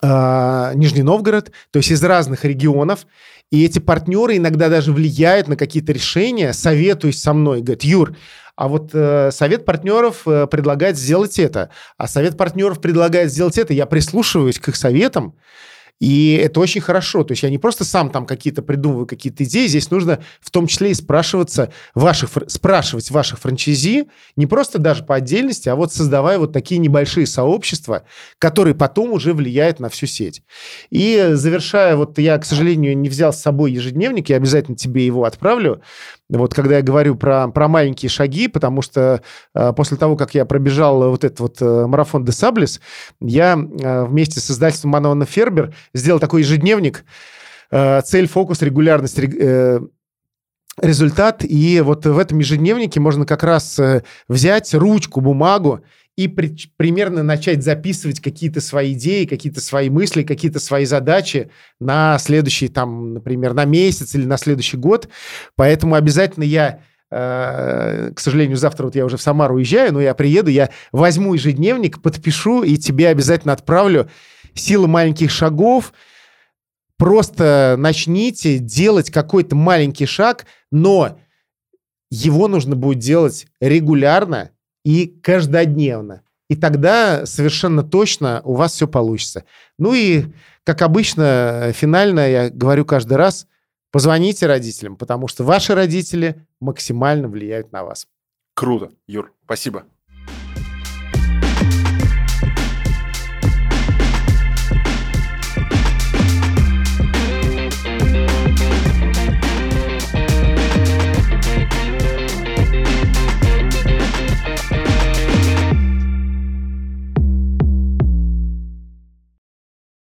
э, Нижний Новгород, то есть из разных регионов. И эти партнеры иногда даже влияют на какие-то решения, советуясь со мной, говорят, Юр, а вот э, совет партнеров э, предлагает сделать это, а совет партнеров предлагает сделать это, я прислушиваюсь к их советам, и это очень хорошо. То есть я не просто сам там какие-то придумываю какие-то идеи, здесь нужно в том числе и спрашиваться ваших, спрашивать ваших франчайзи, не просто даже по отдельности, а вот создавая вот такие небольшие сообщества, которые потом уже влияют на всю сеть. И завершая, вот я, к сожалению, не взял с собой ежедневник, я обязательно тебе его отправлю. Вот когда я говорю про, про маленькие шаги, потому что э, после того, как я пробежал вот этот вот э, марафон де Саблис, я э, вместе с издательством Манона Фербер сделал такой ежедневник э, «Цель, фокус, регулярность, э, результат». И вот в этом ежедневнике можно как раз э, взять ручку, бумагу и при, примерно начать записывать какие-то свои идеи, какие-то свои мысли, какие-то свои задачи на следующий, там, например, на месяц или на следующий год. Поэтому обязательно я э, к сожалению, завтра вот я уже в Самару уезжаю, но я приеду, я возьму ежедневник, подпишу и тебе обязательно отправлю «Сила маленьких шагов». Просто начните делать какой-то маленький шаг, но его нужно будет делать регулярно, и каждодневно. И тогда совершенно точно у вас все получится. Ну и, как обычно, финально я говорю каждый раз, позвоните родителям, потому что ваши родители максимально влияют на вас. Круто, Юр, спасибо.